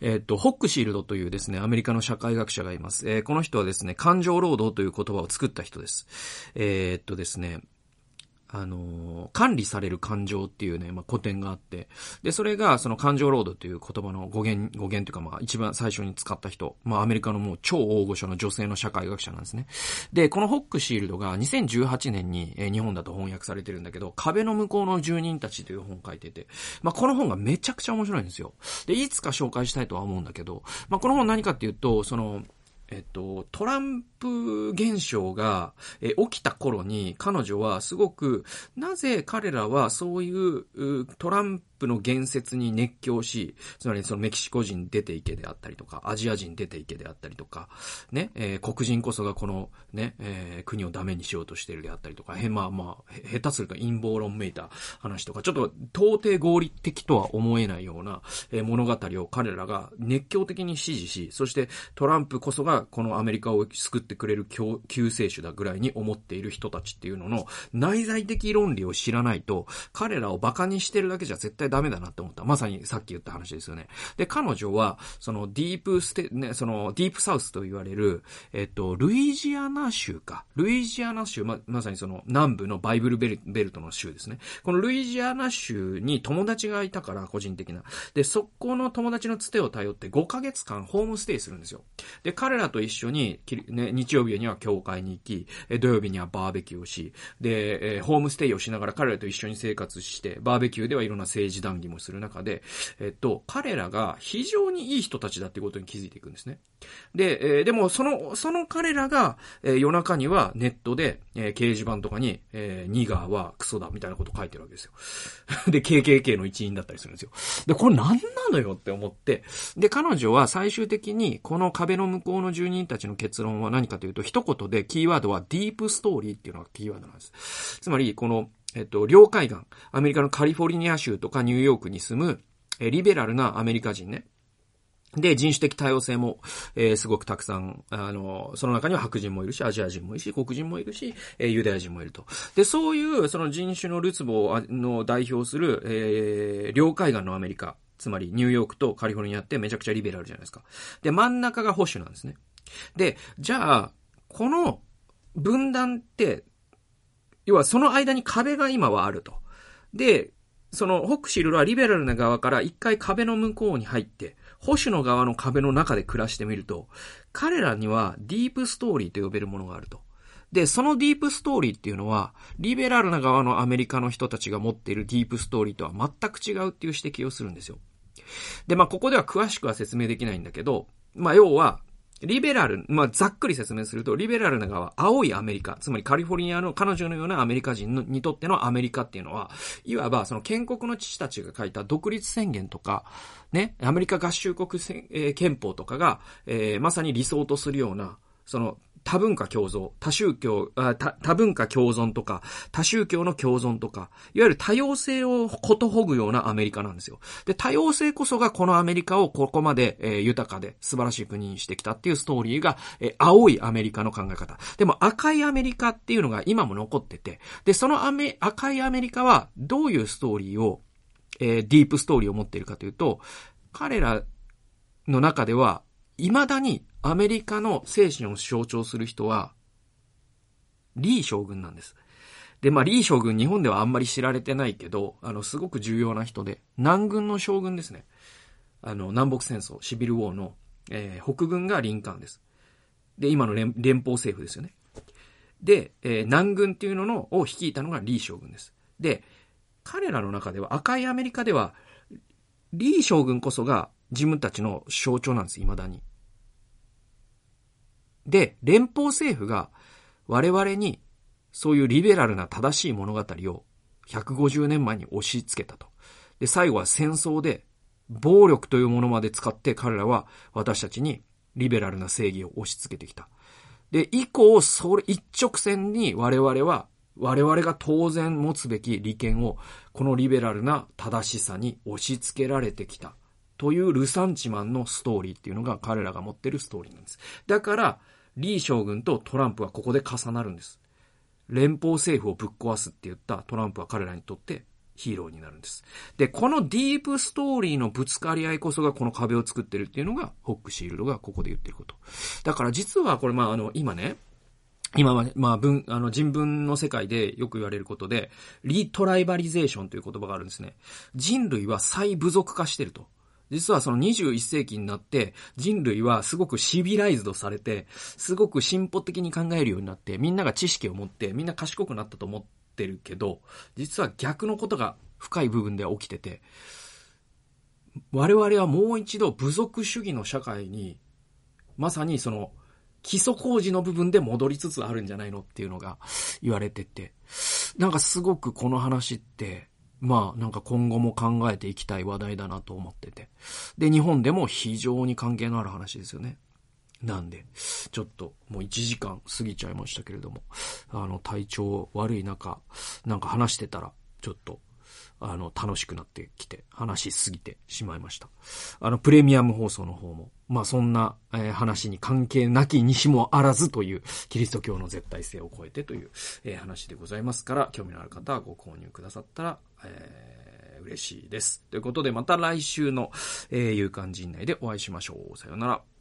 えっ、と、ホックシールドというですね、アメリカの社会学者がいます。えー、この人はですね、感情労働という言葉を作った人です。えー、っとですね、あの、管理される感情っていうね、まあ、古典があって、で、それが、その感情ロードという言葉の語源、語源というか、まあ、一番最初に使った人、まあ、アメリカのもう超大御所の女性の社会学者なんですね。で、このホックシールドが2018年に、えー、日本だと翻訳されてるんだけど、壁の向こうの住人たちという本を書いてて、まあ、この本がめちゃくちゃ面白いんですよ。で、いつか紹介したいとは思うんだけど、まあ、この本何かっていうと、その、えっと、トランプ現象が、え起きた頃に彼女はすごく、なぜ彼らはそういうトランププの言説に熱狂し、つまりそのメキシコ人出ていけであったりとか、アジア人出ていけであったりとか、ね、えー、黒人こそがこのね、えー、国をダメにしようとしているであったりとか、へ、まあまあ、下手すると陰謀論めいた話とか、ちょっと到底合理的とは思えないような、えー、物語を彼らが熱狂的に支持し、そしてトランプこそがこのアメリカを救ってくれる救世主だぐらいに思っている人たちっていうのの内在的論理を知らないと、彼らを馬鹿にしてるだけじゃ絶対ダメだなって思った。まさにさっき言った話ですよね。で、彼女は、そのディープステ、ね、そのディープサウスと言われる、えっと、ルイジアナ州か。ルイジアナ州、ま、まさにその南部のバイブルベルベルトの州ですね。このルイジアナ州に友達がいたから、個人的な。で、そこの友達のつてを頼って5ヶ月間ホームステイするんですよ。で、彼らと一緒に、ね、日曜日には教会に行き、土曜日にはバーベキューをし、で、えホームステイをしながら彼らと一緒に生活して、バーベキューではいろんな政治談義もする中で、えっと、彼らが非常にいい人たちだってことに気づいていくんですね。で、えー、でも、その、その彼らが、えー、夜中にはネットで、えー、掲示板とかに、えー、ニガーはクソだみたいなこと書いてるわけですよ。で、KKK の一員だったりするんですよ。で、これ何なのよって思って、で、彼女は最終的にこの壁の向こうの住人たちの結論は何かというと、一言でキーワードはディープストーリーっていうのがキーワードなんです。つまり、この、えっと、領海岸、アメリカのカリフォルニア州とかニューヨークに住む、えリベラルなアメリカ人ね。で、人種的多様性も、えー、すごくたくさん、あの、その中には白人もいるし、アジア人もいるし、黒人もいるし、えー、ユダヤ人もいると。で、そういう、その人種のるつぼの代表する、えー、領海岸のアメリカ。つまり、ニューヨークとカリフォルニアってめちゃくちゃリベラルじゃないですか。で、真ん中が保守なんですね。で、じゃあ、この分断って、要はその間に壁が今はあると。で、そのホックシールドはリベラルな側から一回壁の向こうに入って、保守の側の壁の中で暮らしてみると、彼らには deep story と呼べるものがあると。で、その deep story っていうのは、リベラルな側のアメリカの人たちが持っている deep story とは全く違うっていう指摘をするんですよ。で、まあ、ここでは詳しくは説明できないんだけど、まあ、要は、リベラル、まあ、ざっくり説明すると、リベラルな側、青いアメリカ、つまりカリフォルニアの彼女のようなアメリカ人にとってのアメリカっていうのは、いわばその建国の父たちが書いた独立宣言とか、ね、アメリカ合衆国、えー、憲法とかが、えー、まさに理想とするような、その多文化共存、多宗教、多多文化共存とか、多宗教の共存とか、いわゆる多様性をことほぐようなアメリカなんですよ。で、多様性こそがこのアメリカをここまで、えー、豊かで素晴らしい国にしてきたっていうストーリーが、えー、青いアメリカの考え方。でも赤いアメリカっていうのが今も残ってて、で、そのアメ赤いアメリカはどういうストーリーをえー、 deep story を持っているかというと、彼らの中では、未だにアメリカの精神を象徴する人は、リー将軍なんです。で、まあ、リー将軍、日本ではあんまり知られてないけど、あの、すごく重要な人で、南軍の将軍ですね。あの、南北戦争、 Civil War の、えー、北軍がリンカーンです。で、今の連連邦政府ですよね。で、えー、南軍っていうののを率いたのがリー将軍です。で、彼らの中では、赤いアメリカでは、リー将軍こそが自分たちの象徴なんです、未だに。で、連邦政府が我々にそういうリベラルな正しい物語を150年前に押し付けたと。で、最後は戦争で暴力というものまで使って彼らは私たちにリベラルな正義を押し付けてきた。で、以降、それ一直線に我々は、我々が当然持つべき利権を、このリベラルな正しさに押し付けられてきた。というルサンチマンのストーリーっていうのが彼らが持ってるストーリーなんです。だから、リー将軍とトランプはここで重なるんです。連邦政府をぶっ壊すって言ったトランプは彼らにとってヒーローになるんです。で、このディープストーリーのぶつかり合いこそがこの壁を作ってるっていうのが、ホックシールドがここで言ってること。だから実はこれ、まあ、あの、今ね、今は、まあ、文、あの、人文の世界でよく言われることで、リトライバリゼーションという言葉があるんですね。人類は再部族化してると。実はその21世紀になって人類はすごくシビライズドされて、すごく進歩的に考えるようになって、みんなが知識を持って、みんな賢くなったと思ってるけど、実は逆のことが深い部分では起きてて、我々はもう一度部族主義の社会に、まさにその基礎工事の部分で戻りつつあるんじゃないのっていうのが言われてて、なんかすごくこの話って、まあなんか今後も考えていきたい話題だなと思ってて。で、日本でも非常に関係のある話ですよね。なんで、ちょっともう1時間過ぎちゃいましたけれども、あの体調悪い中、なんか話してたら、ちょっとあの、楽しくなってきて、話しすぎてしまいました。あの、プレミアム放送の方も、まあ、そんな、えー、話に関係なきにしもあらずという、キリスト教の絶対性を超えてという、えー、話でございますから、興味のある方はご購入くださったら、えー、嬉しいです。ということで、また来週の、えー、勇敢陣内でお会いしましょう。さようなら。